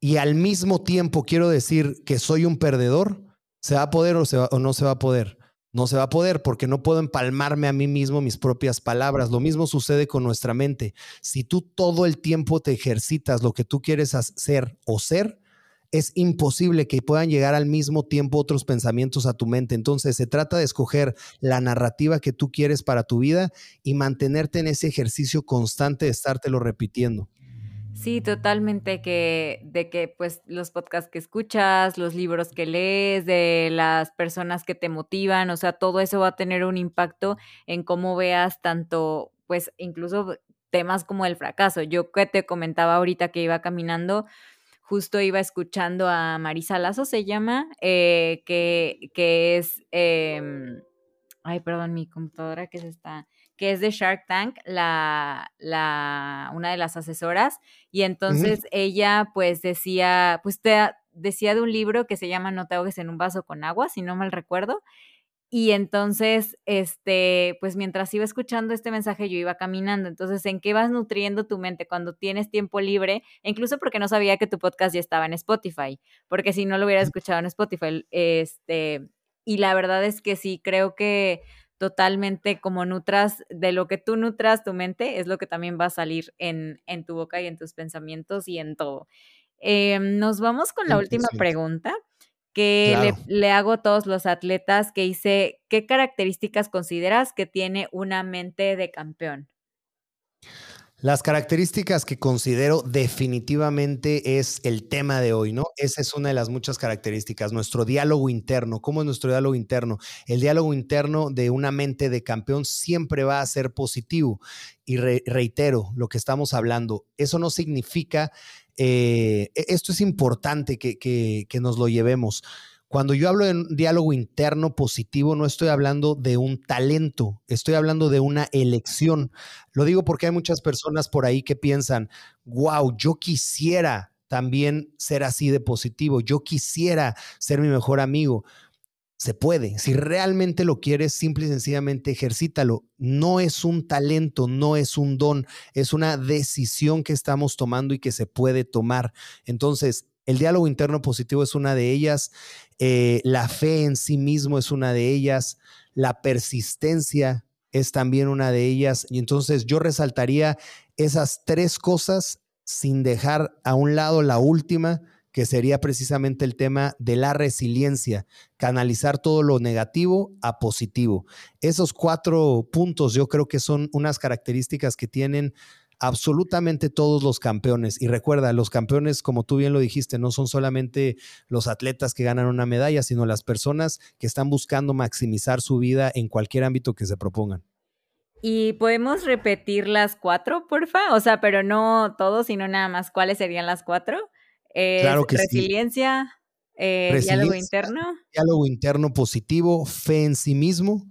y al mismo tiempo quiero decir que soy un perdedor, ¿se va a poder o no se va a poder? No se va a poder porque no puedo empalmarme a mí mismo mis propias palabras. Lo mismo sucede con nuestra mente. Si tú todo el tiempo te ejercitas lo que tú quieres hacer o ser, es imposible que puedan llegar al mismo tiempo otros pensamientos a tu mente. Entonces se trata de escoger la narrativa que tú quieres para tu vida y mantenerte en ese ejercicio constante de estártelo repitiendo. Sí, totalmente que de que pues los podcasts que escuchas, los libros que lees, de las personas que te motivan, o sea, todo eso va a tener un impacto en cómo veas tanto pues incluso temas como el fracaso. Yo que te comentaba ahorita que iba caminando, justo iba escuchando a Marisa Lazo, se llama, eh, que, que es, eh, ay, perdón, mi computadora que se está que es de Shark Tank, la, la, una de las asesoras, y entonces ella pues decía, pues te, decía de un libro que se llama No te ahogues en un vaso con agua, si no mal recuerdo, y entonces, este, pues mientras iba escuchando este mensaje, yo iba caminando. Entonces, ¿en qué vas nutriendo tu mente cuando tienes tiempo libre? E incluso porque no sabía que tu podcast ya estaba en Spotify, porque si no lo hubiera escuchado en Spotify, este, y la verdad es que sí, creo que totalmente como nutras, de lo que tú nutras tu mente, es lo que también va a salir en, en tu boca y en tus pensamientos y en todo. Em, nos vamos con la última pregunta que le, le, hago a todos los atletas que hice, ¿qué características consideras que tiene una mente de campeón? Las características que considero definitivamente es el tema de hoy, ¿no? Esa es una de las muchas características, nuestro diálogo interno. ¿Cómo es nuestro diálogo interno? El diálogo interno de una mente de campeón siempre va a ser positivo. Y reitero lo que estamos hablando, eso no significa, eh, e-, esto es importante que, que nos lo llevemos cuando yo hablo de un diálogo interno positivo, no estoy hablando de un talento, estoy hablando de una elección. Lo digo porque hay muchas personas por ahí que piensan, wow, yo quisiera también ser así de positivo, yo quisiera ser mi mejor amigo. Se puede, si realmente lo quieres, simple y sencillamente ejercítalo. No es un talento, no es un don, es una decisión que estamos tomando y que se puede tomar. Entonces, el diálogo interno positivo es una de ellas, eh, la fe en sí mismo es una de ellas, la persistencia es también una de ellas. Y entonces yo resaltaría esas tres cosas sin dejar a un lado la última, que sería precisamente el tema de la resiliencia, canalizar todo lo negativo a positivo. Esos cuatro puntos yo creo que son unas características que tienen absolutamente todos los campeones. Y recuerda, los campeones, como tú bien lo dijiste, no son solamente los atletas que ganan una medalla, sino las personas que están buscando maximizar su vida en cualquier ámbito que se propongan. ¿Y podemos repetir las cuatro, porfa? O sea, pero no todos, sino nada más. ¿Cuáles serían las cuatro? claro que resiliencia, eh, resiliencia, diálogo interno. Diálogo interno positivo, fe en sí mismo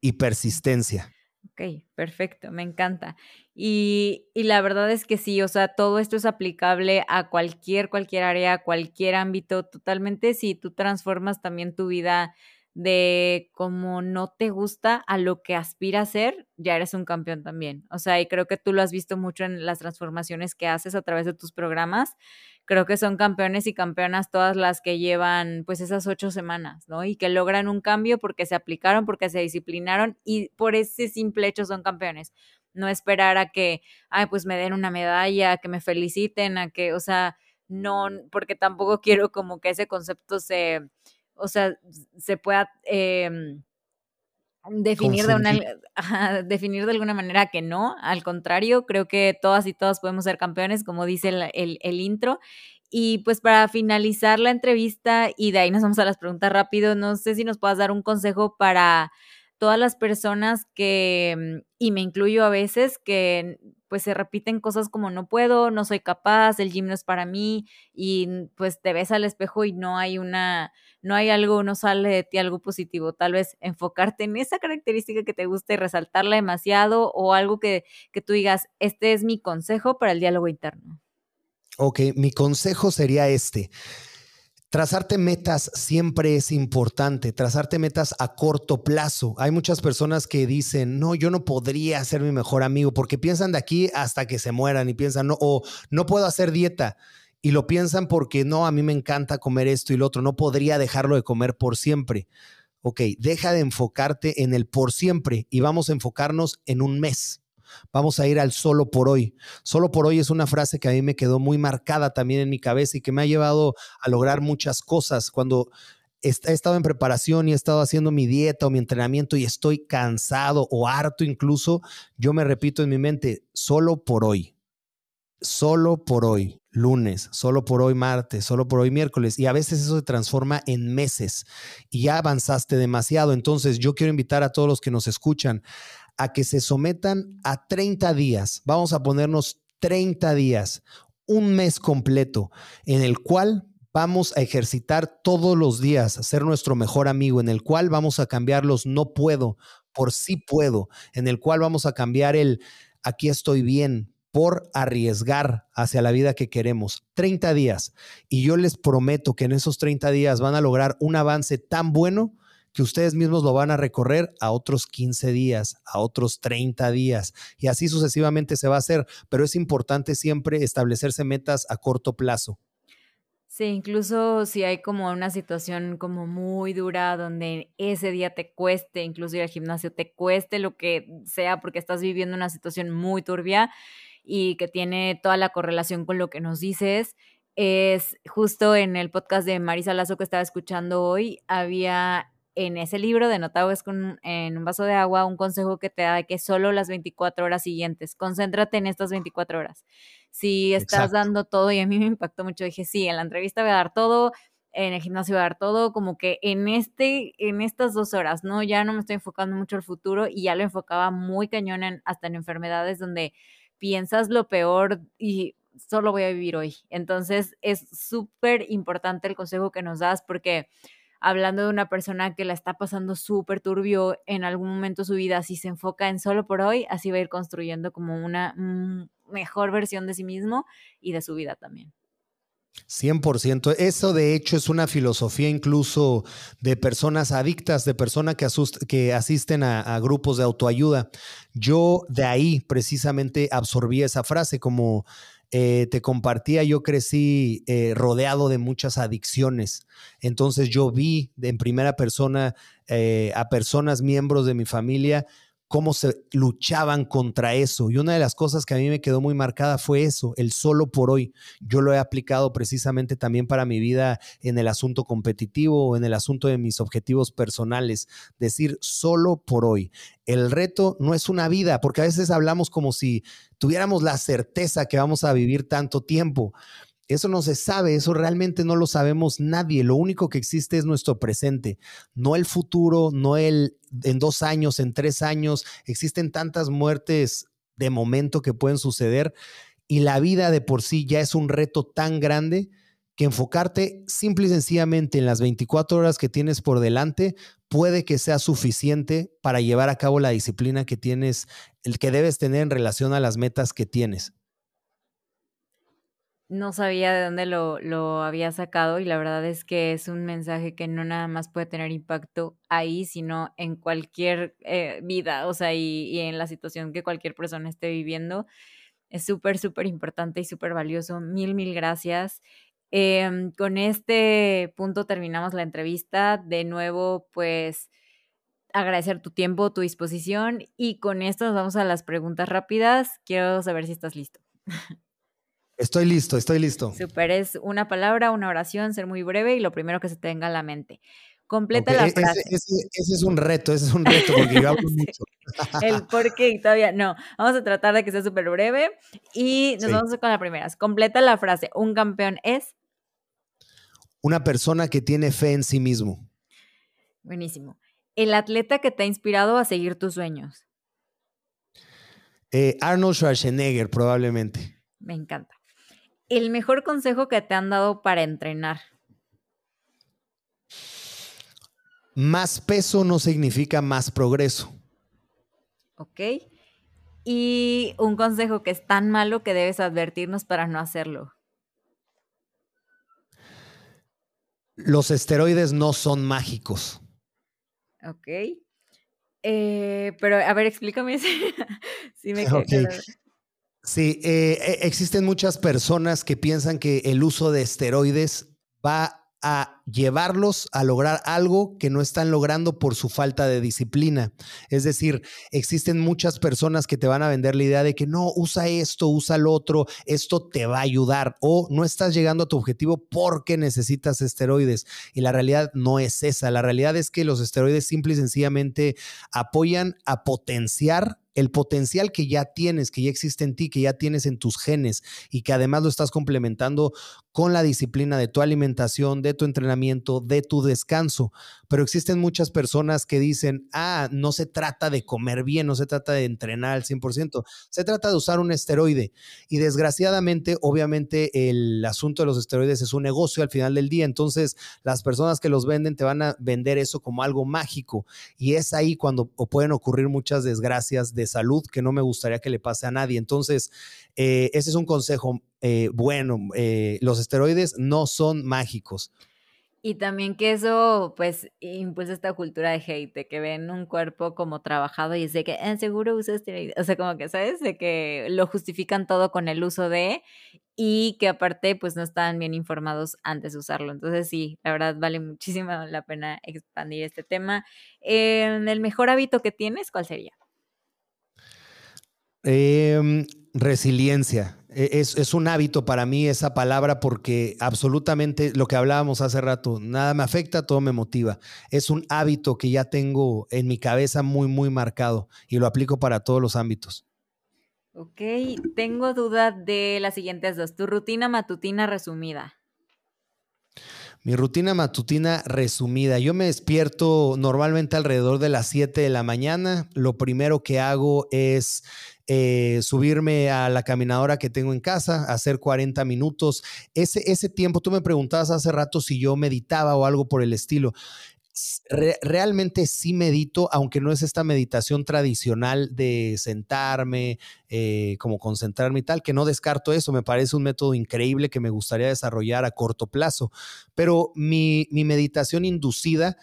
y persistencia. Ok, perfecto, me encanta. Y, y, la verdad es que sí, o sea, todo esto es aplicable a cualquier, cualquier área, a cualquier ámbito, totalmente. Si tú transformas también tu vida de como no te gusta a lo que aspira a ser, ya eres un campeón también. O sea, y creo que tú lo has visto mucho en las transformaciones que haces a través de tus programas. Creo que son campeones y campeonas todas las que llevan pues esas ocho semanas, ¿no? Y que logran un cambio porque se aplicaron, porque se disciplinaron y por ese simple hecho son campeones. No esperar a que, ay, pues me den una medalla, que me feliciten, a que, o sea, no, porque tampoco quiero como que ese concepto se o sea, se pueda, em, definir de, una, definir de alguna manera que no, al contrario, creo que todas y todos podemos ser campeones, como dice el, el, intro. Y pues para finalizar la entrevista y de ahí nos vamos a las preguntas rápido, no sé si nos puedas dar un consejo para todas las personas que, mm, y me incluyo a veces, que pues se repiten cosas como no puedo, no soy capaz, el gym no es para mí y pues te ves al espejo y no hay una, no hay algo, no sale de ti algo positivo. Tal vez enfocarte en esa característica que te guste y resaltarla demasiado o algo que, que tú digas, este es mi consejo para el diálogo interno. Ok, mi consejo sería este. Trazarte metas siempre es importante, trazarte metas a corto plazo. Hay muchas personas que dicen, no, yo no podría ser mi mejor amigo porque piensan de aquí hasta que se mueran y piensan, no, o no puedo hacer dieta. Y lo piensan porque no, a mí me encanta comer esto y lo otro, no podría dejarlo de comer por siempre. Ok, deja de enfocarte en el por siempre y vamos a enfocarnos en un mes. Vamos a ir al solo por hoy. Solo por hoy es una frase que a mí me quedó muy marcada también en mi cabeza y que me ha llevado a lograr muchas cosas. Cuando he estado en preparación y he estado haciendo mi dieta o mi entrenamiento y estoy cansado o harto incluso, yo me repito en mi mente, solo por hoy. Solo por hoy, lunes, solo por hoy martes, solo por hoy miércoles. Y a veces eso se transforma en meses y ya avanzaste demasiado. Entonces yo quiero invitar a todos los que nos escuchan a que se sometan a 30 días. Vamos a ponernos 30 días, un mes completo, en el cual vamos a ejercitar todos los días, a ser nuestro mejor amigo, en el cual vamos a cambiar los no puedo por sí puedo, en el cual vamos a cambiar el aquí estoy bien por arriesgar hacia la vida que queremos. 30 días. Y yo les prometo que en esos 30 días van a lograr un avance tan bueno que ustedes mismos lo van a recorrer a otros 15 días, a otros 30 días y así sucesivamente se va a hacer, pero es importante siempre establecerse metas a corto plazo. Sí, incluso si hay como una situación como muy dura donde ese día te cueste, incluso ir al gimnasio te cueste lo que sea porque estás viviendo una situación muy turbia y que tiene toda la correlación con lo que nos dices, es justo en el podcast de Marisa Lazo que estaba escuchando hoy, había en ese libro de Notado es con, en un vaso de agua un consejo que te da de que solo las 24 horas siguientes, concéntrate en estas 24 horas. Si estás dando todo, y a mí me impactó mucho, dije, sí, en la entrevista voy a dar todo, en el gimnasio voy a dar todo, como que en, este, en estas dos horas, ¿no? Ya no me estoy enfocando mucho al futuro y ya lo enfocaba muy cañón en, hasta en enfermedades donde piensas lo peor y solo voy a vivir hoy. Entonces es súper importante el consejo que nos das porque hablando de una persona que la está pasando súper turbio en algún momento de su vida, si se enfoca en solo por hoy, así va a ir construyendo como una mm, mejor versión de sí mismo y de su vida también. 100%. Eso de hecho es una filosofía incluso de personas adictas, de personas que, que asisten a, a, grupos de autoayuda. Yo de ahí precisamente absorbí esa frase como eh, te compartía, yo crecí eh, rodeado de muchas adicciones. Entonces yo vi en primera persona eh, a personas, miembros de mi familia, cómo se luchaban contra eso. Y una de las cosas que a mí me quedó muy marcada fue eso, el solo por hoy. Yo lo he aplicado precisamente también para mi vida en el asunto competitivo o en el asunto de mis objetivos personales. Decir solo por hoy. El reto no es una vida, porque a veces hablamos como si tuviéramos la certeza que vamos a vivir tanto tiempo. Eso no se sabe, eso realmente no lo sabemos nadie. Lo único que existe es nuestro presente, no el futuro, no el en dos años, en tres años. Existen tantas muertes de momento que pueden suceder y la vida de por sí ya es un reto tan grande que enfocarte simple y sencillamente en las 24 horas que tienes por delante puede que sea suficiente para llevar a cabo la disciplina que tienes, el que debes tener en relación a las metas que tienes no sabía de dónde lo, lo, había sacado y la verdad es que es un mensaje que no nada más puede tener impacto ahí, sino en cualquier eh, vida, o sea, y, en la situación que cualquier persona esté viviendo. Es súper, súper importante y súper valioso. Mil, mil gracias. Em, con este punto terminamos la entrevista. De nuevo, pues agradecer tu tiempo, tu disposición y con esto nos vamos a las preguntas rápidas. Quiero saber si estás listo. Estoy listo, estoy listo. Super, es una palabra, una oración, ser muy breve y lo primero que se tenga a la mente. Completa la frase. Ese, es un reto, ese es un reto porque yo hablo mucho. El por qué todavía no. Vamos a tratar de que sea súper breve y nos vamos con la primera. Completa la frase. Un campeón es. Una persona que tiene fe en sí mismo. Buenísimo. El atleta que te ha inspirado a seguir tus sueños. Eh, Arnold Schwarzenegger, probablemente. Me encanta. El mejor consejo que te han dado para entrenar. Más peso no significa más progreso. Ok. Y un consejo que es tan malo que debes advertirnos para no hacerlo. Los esteroides no son mágicos. Ok. Eh, pero, a ver, explícame si me Sí, eh, e, existen muchas personas que piensan que el uso de esteroides va a llevarlos a lograr algo que no están logrando por su falta de disciplina. Es decir, existen muchas personas que te van a vender la idea de que no, usa esto, usa lo otro, esto te va a ayudar o no estás llegando a tu objetivo porque necesitas esteroides. Y la realidad no es esa. La realidad es que los esteroides simple y sencillamente apoyan a potenciar el potencial que ya tienes, que ya existe en ti, que ya tienes en tus genes y que además lo estás complementando con la disciplina de tu alimentación, de tu entrenamiento, de tu descanso. Pero existen muchas personas que dicen, ah, no se trata de comer bien, no se trata de entrenar al 100%, se trata de usar un esteroide. Y desgraciadamente, obviamente, el asunto de los esteroides es un negocio al final del día. Entonces, las personas que los venden te van a vender eso como algo mágico. Y es ahí cuando pueden ocurrir muchas desgracias de salud que no me gustaría que le pase a nadie. Entonces, eh, ese es un consejo eh, bueno. Eh, los esteroides no son mágicos. Y también que eso, pues, impulsa esta cultura de hate, que ven un cuerpo como trabajado y es de que, en seguro usa esteroides. O sea, como que, ¿sabes? De que lo justifican todo con el uso de y que aparte, pues, no están bien informados antes de usarlo. Entonces, sí, la verdad, vale muchísimo la pena expandir este tema. ¿El mejor hábito que tienes, cuál sería? Em, resiliencia. E, es, un hábito para mí esa palabra porque absolutamente lo que hablábamos hace rato, nada me afecta, todo me motiva. Es un hábito que ya tengo en mi cabeza muy, muy marcado y lo aplico para todos los ámbitos. Ok, tengo duda de las siguientes dos. Tu rutina matutina resumida. Mi rutina matutina resumida. Yo me despierto normalmente alrededor de las 7 de la mañana. Lo primero que hago es eh, subirme a la caminadora que tengo en casa, hacer 40 minutos. Ese, ese tiempo, tú me preguntabas hace rato si yo meditaba o algo por el estilo. realmente sí medito, aunque no es esta meditación tradicional de sentarme, eh, como concentrarme y tal, que no descarto eso, me parece un método increíble que me gustaría desarrollar a corto plazo, pero mi, mi meditación inducida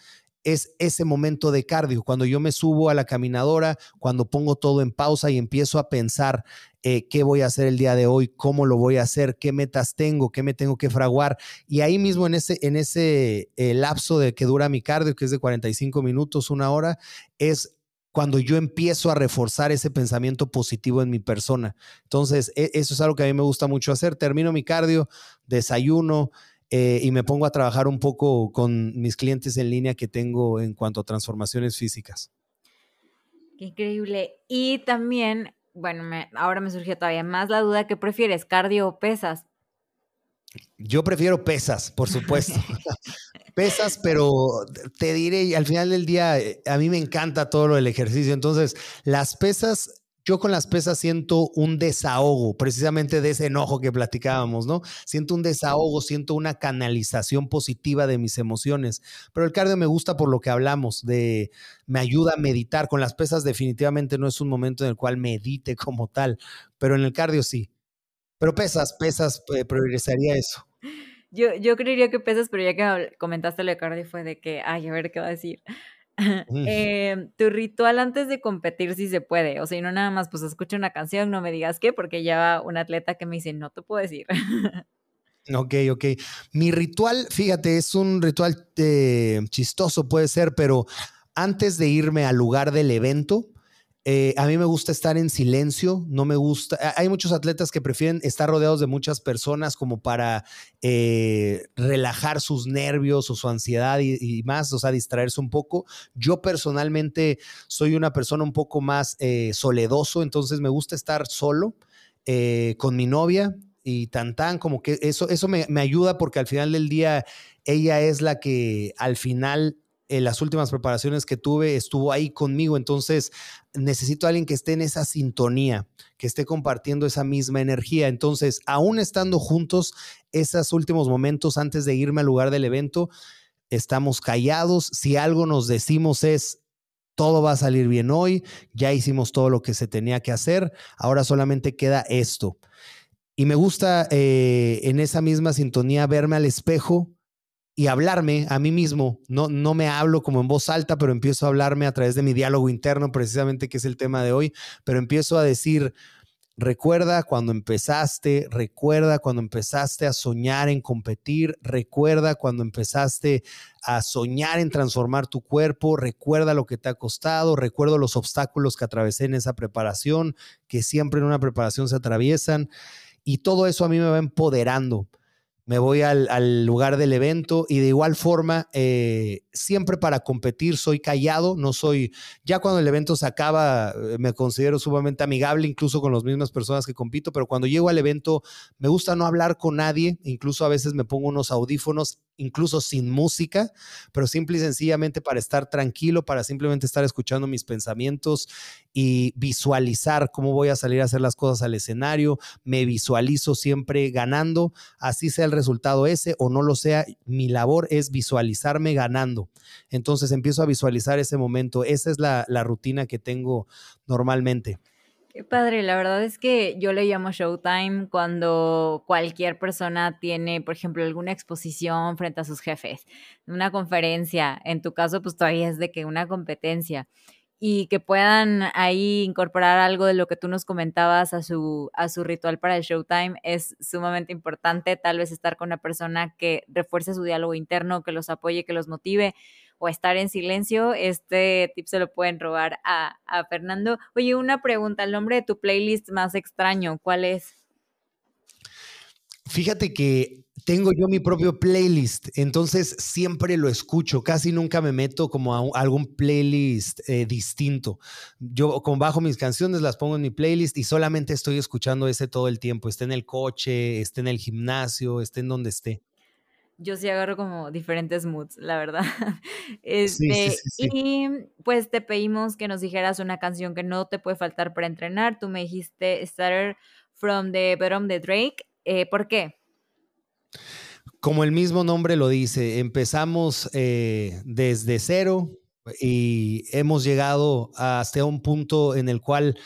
es ese momento de cardio, cuando yo me subo a la caminadora, cuando pongo todo en pausa y empiezo a pensar eh, qué voy a hacer el día de hoy, cómo lo voy a hacer, qué metas tengo, qué me tengo que fraguar. Y ahí mismo en ese, en ese eh, lapso de que dura mi cardio, que es de 45 minutos, una hora, es cuando yo empiezo a reforzar ese pensamiento positivo en mi persona. Entonces, e, eso es algo que a mí me gusta mucho hacer. Termino mi cardio, desayuno, eh, y me pongo a trabajar un poco con mis clientes en línea que tengo en cuanto a transformaciones físicas. Qué increíble. Y también, bueno, ahora me surgió todavía más la duda, ¿qué prefieres, cardio o pesas? Yo prefiero pesas, por supuesto. pesas, pero te diré, al final del día, eh, a mí me encanta todo lo del ejercicio. Entonces, las pesas yo con las pesas siento un desahogo, precisamente de ese enojo que platicábamos, ¿no? Siento un desahogo, siento una canalización positiva de mis emociones. Pero el cardio me gusta por lo que hablamos, de me ayuda a meditar. Con las pesas definitivamente no es un momento en el cual medite como tal, pero en el cardio sí. Pero pesas, pesas, eh, eso. Yo, yo creería que pesas, pero ya que comentaste lo de cardio fue de que, ay, a ver qué va a decir. Em, tu ritual antes de competir si se puede, o sea, y no nada más, pues escucha una canción, no me digas qué, porque ya va un atleta que me dice, no te puedo decir. Ok, ok. Mi ritual, fíjate, es un ritual eh, chistoso, puede ser, pero antes de irme al lugar del evento, Eh, a mí me gusta estar en silencio, no me gusta. Hay muchos atletas que prefieren estar rodeados de muchas personas como para eh, relajar sus nervios o su ansiedad y, más, o sea, distraerse un poco. Yo personalmente soy una persona un poco más eh, soledoso, entonces me gusta estar solo con mi novia y tan tan, como que eso, eso me, me ayuda porque al final del día ella es la que al final en las últimas preparaciones que tuve estuvo ahí conmigo, entonces necesito a alguien que esté en esa sintonía, que esté compartiendo esa misma energía. Entonces, aún estando juntos, esos últimos momentos antes de irme al lugar del evento, estamos callados. Si algo nos decimos es, todo va a salir bien hoy, ya hicimos todo lo que se tenía que hacer, ahora solamente queda esto. Y me gusta eh, en esa misma sintonía verme al espejo y hablarme a mí mismo. No, no me hablo como en voz alta, pero empiezo a hablarme a través de mi diálogo interno, precisamente que es el tema de hoy, pero empiezo a decir, recuerda cuando empezaste, recuerda cuando empezaste a soñar en competir, recuerda cuando empezaste a soñar en transformar tu cuerpo, recuerda lo que te ha costado, recuerdo los obstáculos que atravesé en esa preparación, que siempre en una preparación se atraviesan, y todo eso a mí me va empoderando me voy al, lugar del evento y de igual forma, eh, siempre para competir soy callado, no soy, ya cuando el evento se acaba, eh, me considero sumamente amigable, incluso con las mismas personas que compito, pero cuando llego al evento me gusta no hablar con nadie, incluso a veces me pongo unos audífonos incluso sin música, pero simple y sencillamente para estar tranquilo, para simplemente estar escuchando mis pensamientos y visualizar cómo voy a salir a hacer las cosas al escenario. Me visualizo siempre ganando, así sea el resultado ese o no lo sea, mi labor es visualizarme ganando. Entonces empiezo a visualizar ese momento. Esa es la, rutina que tengo normalmente. Qué padre, la verdad es que yo le llamo Showtime cuando cualquier persona tiene, por ejemplo, alguna exposición frente a sus jefes, una conferencia, en tu caso, pues todavía es de que una competencia y que puedan ahí incorporar algo de lo que tú nos comentabas a su, a su ritual para el Showtime es sumamente importante, tal vez estar con una persona que refuerce su diálogo interno, que los apoye, que los motive o estar en silencio, este tip se lo pueden robar a, Fernando. Oye, una pregunta, el nombre de tu playlist más extraño, ¿cuál es? Fíjate que tengo yo mi propio playlist, entonces siempre lo escucho, casi nunca me meto como a, algún playlist eh, distinto. Yo bajo mis canciones, las pongo en mi playlist y solamente estoy escuchando ese todo el tiempo, esté en el coche, esté en el gimnasio, esté en donde esté yo sí agarro como diferentes moods, la verdad. Este, y pues te pedimos que nos dijeras una canción que no te puede faltar para entrenar. Tú me dijiste Starter from the Bottom de Drake. Eh, ¿Por qué? Como el mismo nombre lo dice, empezamos eh, desde cero y hemos llegado hasta un punto en el cual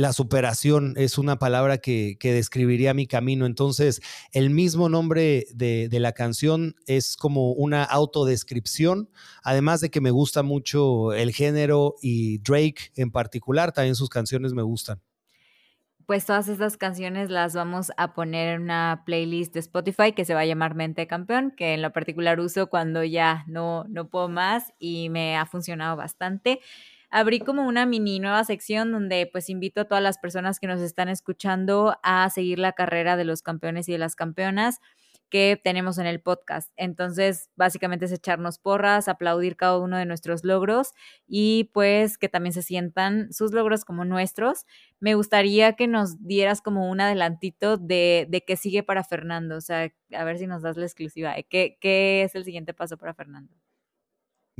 la superación es una palabra que, describiría mi camino. Entonces, el mismo nombre de, la canción es como una autodescripción, además de que me gusta mucho el género y Drake en particular, también sus canciones me gustan. Pues todas estas canciones las vamos a poner en una playlist de Spotify que se va a llamar Mente Campeón, que en lo particular uso cuando ya no, no puedo más y me ha funcionado bastante abrí como una mini nueva sección donde pues invito a todas las personas que nos están escuchando a seguir la carrera de los campeones y de las campeonas que tenemos en el podcast. Entonces, básicamente es echarnos porras, aplaudir cada uno de nuestros logros y pues que también se sientan sus logros como nuestros. Me gustaría que nos dieras como un adelantito de, de qué sigue para Fernando, o sea, a ver si nos das la exclusiva, qué, qué es el siguiente paso para Fernando.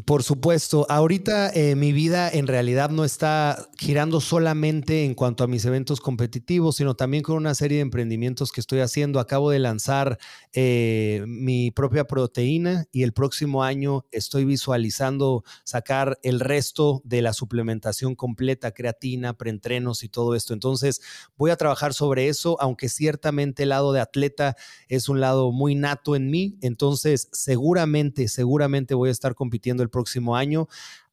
Por supuesto, ahorita eh, mi vida en realidad no está girando solamente en cuanto a mis eventos competitivos, sino también con una serie de emprendimientos que estoy haciendo. Acabo de lanzar eh, mi propia proteína y el próximo año estoy visualizando sacar el resto de la suplementación completa, creatina, preentrenos y todo esto. Entonces voy a trabajar sobre eso, aunque ciertamente el lado de atleta es un lado muy nato en mí. Entonces seguramente, seguramente voy a estar compitiendo el próximo año,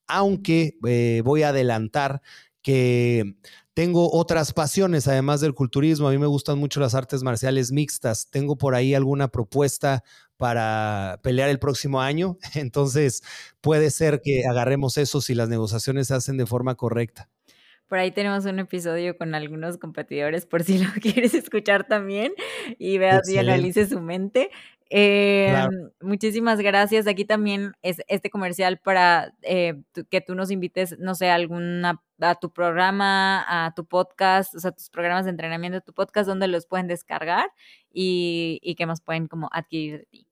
aunque eh, voy a adelantar que tengo otras pasiones, además del culturismo. A mí me gustan mucho las artes marciales mixtas. Tengo por ahí alguna propuesta para pelear el próximo año. Entonces, puede ser que agarremos eso si las negociaciones se hacen de forma correcta. Por ahí tenemos un episodio con algunos competidores, por si lo quieres escuchar también y veas y analices su mente. Em, muchísimas gracias. Aquí también es este comercial para eh, que tú nos invites, no sé, alguna a tu programa, a tu podcast, o sea, tus programas de entrenamiento, tu podcast, donde los pueden descargar y, y que más pueden como adquirir de ti.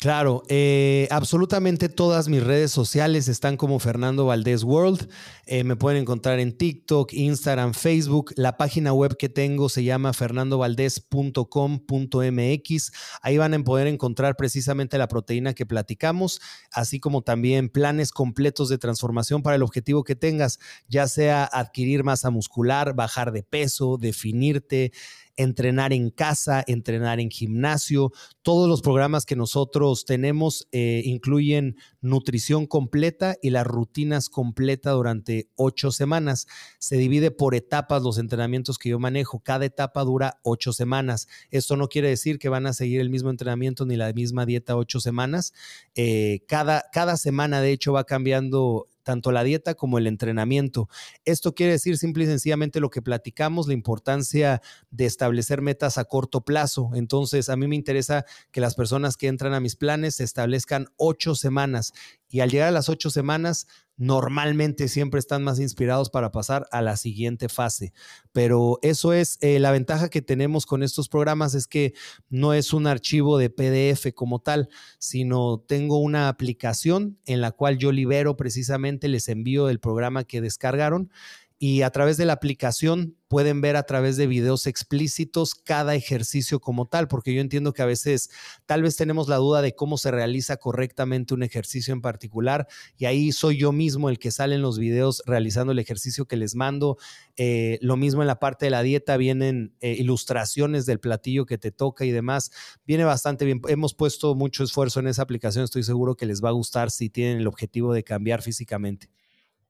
Claro, eh, absolutamente todas mis redes sociales están como Fernando Valdés World. Eh, me pueden encontrar en TikTok, Instagram, Facebook. La página web que tengo se llama fernandovaldez.com.mx. Ahí van a poder encontrar precisamente la proteína que platicamos, así como también planes completos de transformación para el objetivo que tengas, ya sea adquirir masa muscular, bajar de peso, definirte entrenar en casa, entrenar en gimnasio. Todos los programas que nosotros tenemos eh, incluyen nutrición completa y las rutinas completas durante ocho semanas. Se divide por etapas los entrenamientos que yo manejo. Cada etapa dura ocho semanas. Esto no quiere decir que van a seguir el mismo entrenamiento ni la misma dieta ocho semanas. Eh, cada, cada semana, de hecho, va cambiando tanto la dieta como el entrenamiento. Esto quiere decir simple y sencillamente lo que platicamos, la importancia de establecer metas a corto plazo. Entonces, a mí me interesa que las personas que entran a mis planes establezcan ocho semanas y al llegar a las ocho semanas, normalmente siempre están más inspirados para pasar a la siguiente fase. Pero eso es eh, la ventaja que tenemos con estos programas, es que no es un archivo de PDF como tal, sino tengo una aplicación en la cual yo libero precisamente, les envío el programa que descargaron y a través de la aplicación pueden ver a través de videos explícitos cada ejercicio como tal, porque yo entiendo que a veces tal vez tenemos la duda de cómo se realiza correctamente un ejercicio en particular y ahí soy yo mismo el que sale en los videos realizando el ejercicio que les mando. Eh, lo mismo en la parte de la dieta, vienen eh, ilustraciones del platillo que te toca y demás. Viene bastante bien. Hemos puesto mucho esfuerzo en esa aplicación, estoy seguro que les va a gustar si tienen el objetivo de cambiar físicamente.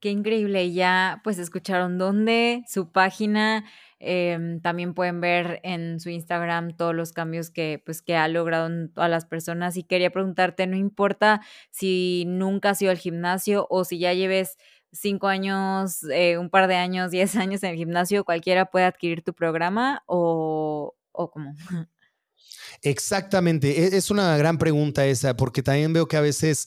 Qué increíble. Ya pues escucharon dónde, su página. Em, también pueden ver en su Instagram todos los cambios que, pues, que ha logrado en todas las personas. Y quería preguntarte, no importa si nunca has ido al gimnasio o si ya lleves cinco años, eh, un par de años, diez años en el gimnasio, cualquiera puede adquirir tu programa o, o cómo. Exactamente, e, es una gran pregunta esa, porque también veo que a veces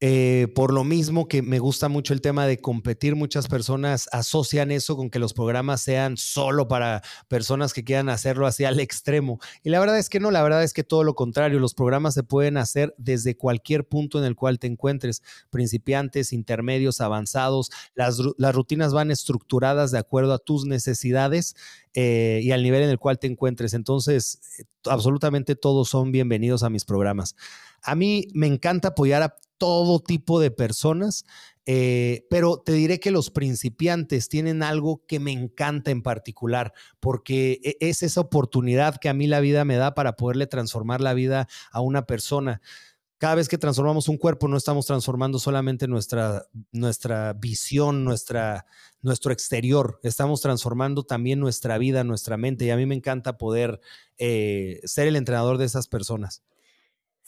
eh, por lo mismo que me gusta mucho el tema de competir, muchas personas asocian eso con que los programas sean solo para personas que quieran hacerlo hacia el extremo. Y la verdad es que no, la verdad es que todo lo contrario, los programas se pueden hacer desde cualquier punto en el cual te encuentres, principiantes, intermedios, avanzados. Las, las rutinas van estructuradas de acuerdo a tus necesidades eh, y al nivel en el cual te encuentres. Entonces, eh, absolutamente todos son bienvenidos a mis programas. A mí me encanta apoyar a todo tipo de personas, eh, pero te diré que los principiantes tienen algo que me encanta en particular, porque e, es esa oportunidad que a mí la vida me da para poderle transformar la vida a una persona. Cada vez que transformamos un cuerpo, no estamos transformando solamente nuestra, nuestra visión, nuestra, nuestro exterior, estamos transformando también nuestra vida, nuestra mente. Y a mí me encanta poder eh, ser el entrenador de esas personas.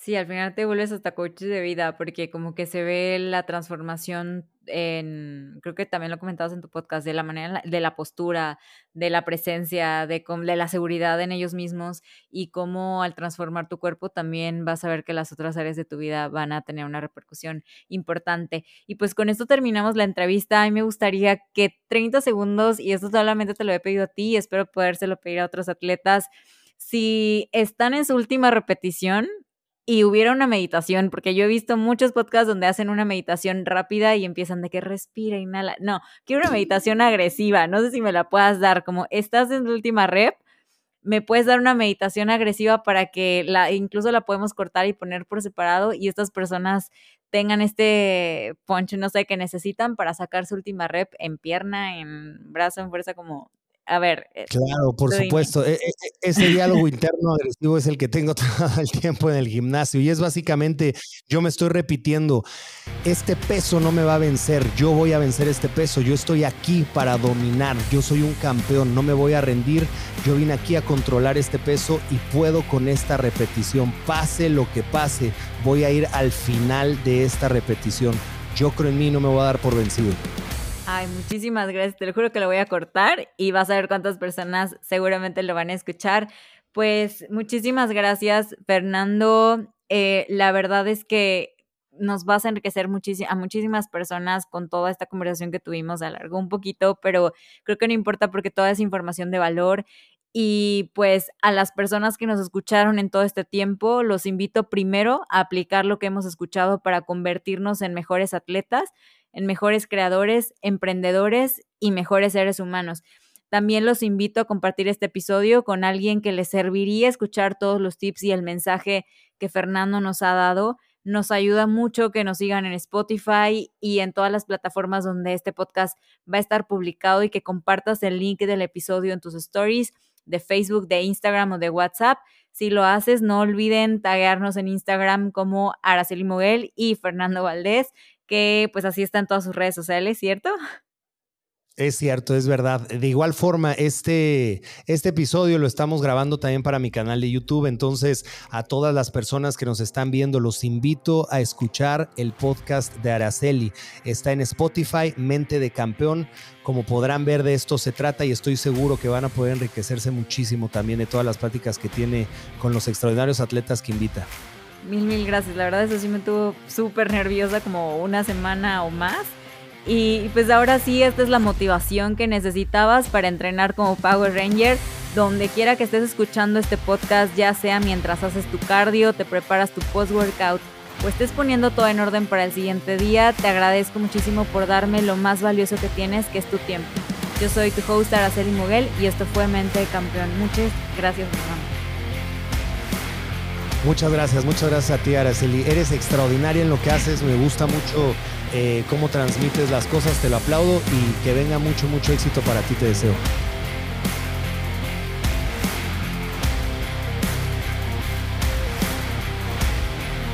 Sí, al final te vuelves hasta coach de vida porque como que se ve la transformación en, creo que también lo comentabas en tu podcast, de la manera, de la postura, de la presencia, de, de la seguridad en ellos mismos y cómo al transformar tu cuerpo también vas a ver que las otras áreas de tu vida van a tener una repercusión importante. Y pues con esto terminamos la entrevista. A mí me gustaría que 30 segundos, y esto solamente te lo he pedido a ti, espero podérselo pedir a otros atletas, si están en su última repetición, y hubiera una meditación, porque yo he visto muchos podcasts donde hacen una meditación rápida y empiezan de que respira, inhala. No, quiero una meditación agresiva. No sé si me la puedas dar. Como estás en la última rep, me puedes dar una meditación agresiva para que la, incluso la podemos cortar y poner por separado y estas personas tengan este punch, no sé, que necesitan para sacar su última rep en pierna, en brazo, en fuerza, como a ver. Eh, claro, por supuesto. E, e, e, ese diálogo interno agresivo es el que tengo todo el tiempo en el gimnasio y es básicamente, yo me estoy repitiendo, este peso no me va a vencer, yo voy a vencer este peso, yo estoy aquí para dominar, yo soy un campeón, no me voy a rendir, yo vine aquí a controlar este peso y puedo con esta repetición, pase lo que pase, voy a ir al final de esta repetición. Yo creo en mí, no me voy a dar por vencido. Ay, muchísimas gracias. Te lo juro que lo voy a cortar y vas a ver cuántas personas seguramente lo van a escuchar. Pues muchísimas gracias, Fernando. Eh, la verdad es que nos vas a enriquecer a muchísimas personas con toda esta conversación que tuvimos. Alargó un poquito, pero creo que no importa porque toda es información de valor. Y pues a las personas que nos escucharon en todo este tiempo, los invito primero a aplicar lo que hemos escuchado para convertirnos en mejores atletas en mejores creadores, emprendedores y mejores seres humanos. También los invito a compartir este episodio con alguien que les serviría escuchar todos los tips y el mensaje que Fernando nos ha dado. Nos ayuda mucho que nos sigan en Spotify y en todas las plataformas donde este podcast va a estar publicado y que compartas el link del episodio en tus stories de Facebook, de Instagram o de WhatsApp. Si lo haces, no olviden taguearnos en Instagram como Araceli Moguel y Fernando Valdés que pues así está en todas sus redes sociales, ¿cierto? Es cierto, es verdad. De igual forma, este, este episodio lo estamos grabando también para mi canal de YouTube, entonces a todas las personas que nos están viendo los invito a escuchar el podcast de Araceli. Está en Spotify, Mente de Campeón. Como podrán ver, de esto se trata y estoy seguro que van a poder enriquecerse muchísimo también de todas las prácticas que tiene con los extraordinarios atletas que invita. Mil, mil gracias. La verdad, eso sí me tuvo súper nerviosa como una semana o más. Y pues ahora sí, esta es la motivación que necesitabas para entrenar como Power Ranger. Donde quiera que estés escuchando este podcast, ya sea mientras haces tu cardio, te preparas tu post-workout o estés poniendo todo en orden para el siguiente día, te agradezco muchísimo por darme lo más valioso que tienes, que es tu tiempo. Yo soy tu host Araceli Muguel y esto fue Mente de Campeón. Muchas gracias, mamá. Muchas gracias, muchas gracias a ti, Araceli. Eres extraordinaria en lo que haces, me gusta mucho eh, cómo transmites las cosas, te lo aplaudo y que venga mucho, mucho éxito para ti, te deseo.